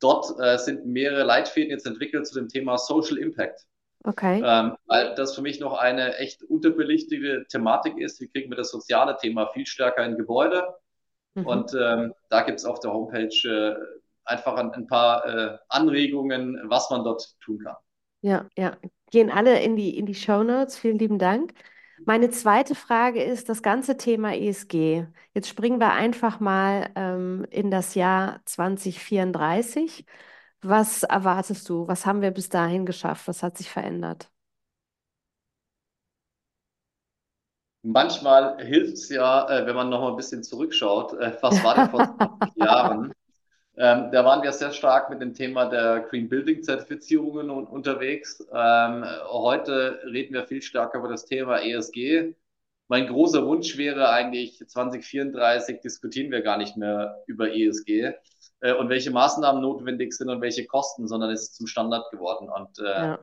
dort äh, sind mehrere Leitfäden jetzt entwickelt zu dem Thema Social Impact.
Okay.
Ähm, weil das für mich noch eine echt unterbelichtete Thematik ist. Wie kriegen wir das soziale Thema viel stärker in Gebäude? Mhm. Und ähm, da gibt es auf der Homepage äh, einfach ein, ein paar äh, Anregungen, was man dort tun kann.
Ja, ja. Gehen alle in die, in die Show Notes. Vielen lieben Dank. Meine zweite Frage ist das ganze Thema ESG. Jetzt springen wir einfach mal ähm, in das Jahr 2034. Was erwartest du? Was haben wir bis dahin geschafft? Was hat sich verändert?
Manchmal hilft es ja, äh, wenn man noch mal ein bisschen zurückschaut. Äh, was war denn vor 20 Jahren? Ähm, da waren wir sehr stark mit dem Thema der Green Building Zertifizierungen unterwegs. Ähm, heute reden wir viel stärker über das Thema ESG. mein großer Wunsch wäre eigentlich 2034 diskutieren wir gar nicht mehr über ESG äh, und welche Maßnahmen notwendig sind und welche Kosten, sondern es ist zum Standard geworden. Und äh, ja.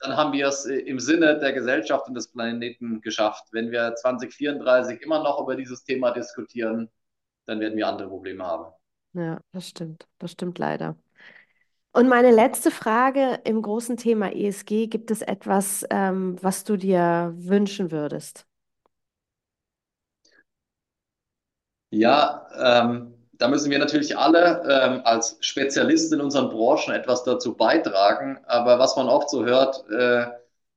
dann haben wir es äh, im Sinne der Gesellschaft und des Planeten geschafft. Wenn wir 2034 immer noch über dieses Thema diskutieren, dann werden wir andere Probleme haben.
Ja, das stimmt. Das stimmt leider. Und meine letzte Frage im großen Thema ESG, gibt es etwas, ähm, was du dir wünschen würdest?
Ja, ähm, da müssen wir natürlich alle ähm, als Spezialisten in unseren Branchen etwas dazu beitragen. Aber was man oft so hört, äh,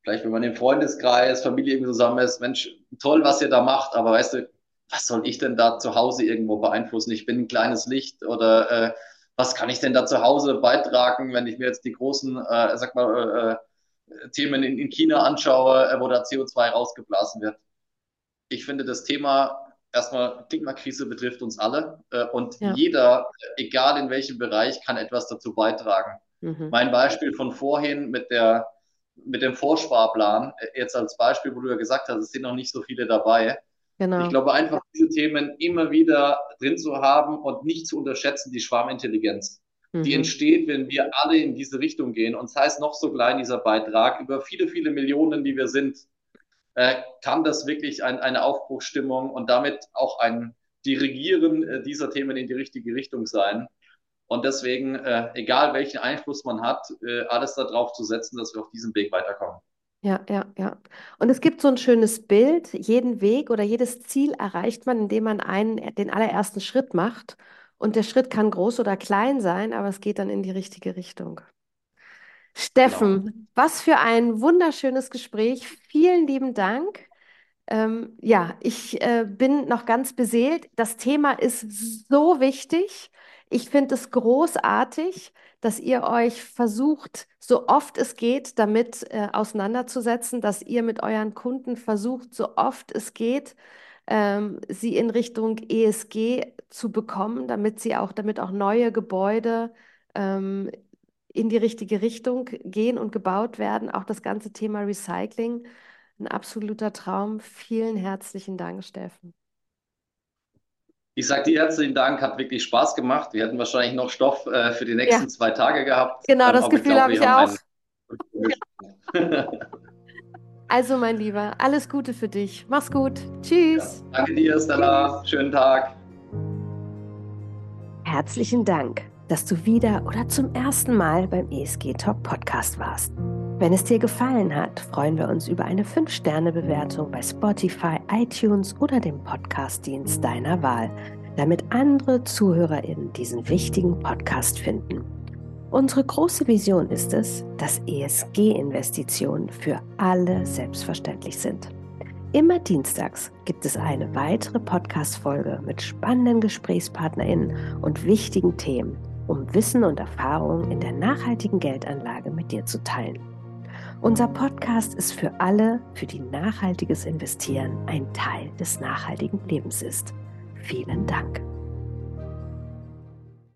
vielleicht wenn man im Freundeskreis, Familie irgendwie zusammen ist, Mensch, toll, was ihr da macht, aber weißt du, was soll ich denn da zu Hause irgendwo beeinflussen? Ich bin ein kleines Licht oder äh, was kann ich denn da zu Hause beitragen, wenn ich mir jetzt die großen, äh, sag mal, äh, Themen in, in China anschaue, äh, wo da CO2 rausgeblasen wird. Ich finde das Thema erstmal Klimakrise betrifft uns alle äh, und ja. jeder, egal in welchem Bereich, kann etwas dazu beitragen. Mhm. Mein Beispiel von vorhin mit der mit dem Vorsparplan, äh, jetzt als Beispiel, wo du ja gesagt hast, es sind noch nicht so viele dabei. Genau. Ich glaube einfach, diese Themen immer wieder drin zu haben und nicht zu unterschätzen, die Schwarmintelligenz. Mhm. Die entsteht, wenn wir alle in diese Richtung gehen. Und das heißt noch so klein dieser Beitrag, über viele, viele Millionen, die wir sind, äh, kann das wirklich ein, eine Aufbruchsstimmung und damit auch ein Dirigieren äh, dieser Themen in die richtige Richtung sein. Und deswegen, äh, egal welchen Einfluss man hat, äh, alles darauf zu setzen, dass wir auf diesem Weg weiterkommen.
Ja, ja, ja. Und es gibt so ein schönes Bild, jeden Weg oder jedes Ziel erreicht man, indem man einen, den allerersten Schritt macht. Und der Schritt kann groß oder klein sein, aber es geht dann in die richtige Richtung. Steffen, genau. was für ein wunderschönes Gespräch. Vielen lieben Dank. Ähm, ja, ich äh, bin noch ganz beseelt. Das Thema ist so wichtig. Ich finde es großartig, dass ihr euch versucht, so oft es geht, damit äh, auseinanderzusetzen, dass ihr mit euren Kunden versucht, so oft es geht, ähm, sie in Richtung ESG zu bekommen, damit sie auch, damit auch neue Gebäude ähm, in die richtige Richtung gehen und gebaut werden. Auch das ganze Thema Recycling, ein absoluter Traum. Vielen herzlichen Dank, Steffen.
Ich sage dir herzlichen Dank, hat wirklich Spaß gemacht. Wir hätten wahrscheinlich noch Stoff äh, für die nächsten ja. zwei Tage gehabt.
Genau, das Gefühl habe ich auch. also, mein Lieber, alles Gute für dich. Mach's gut. Tschüss.
Ja, danke dir, Stella. Schönen Tag.
Herzlichen Dank dass du wieder oder zum ersten Mal beim ESG Talk Podcast warst. Wenn es dir gefallen hat, freuen wir uns über eine 5-Sterne-Bewertung bei Spotify, iTunes oder dem Podcast-Dienst deiner Wahl, damit andere ZuhörerInnen diesen wichtigen Podcast finden. Unsere große Vision ist es, dass ESG-Investitionen für alle selbstverständlich sind. Immer dienstags gibt es eine weitere Podcast-Folge mit spannenden GesprächspartnerInnen und wichtigen Themen um Wissen und Erfahrung in der nachhaltigen Geldanlage mit dir zu teilen. Unser Podcast ist für alle, für die nachhaltiges Investieren ein Teil des nachhaltigen Lebens ist. Vielen Dank.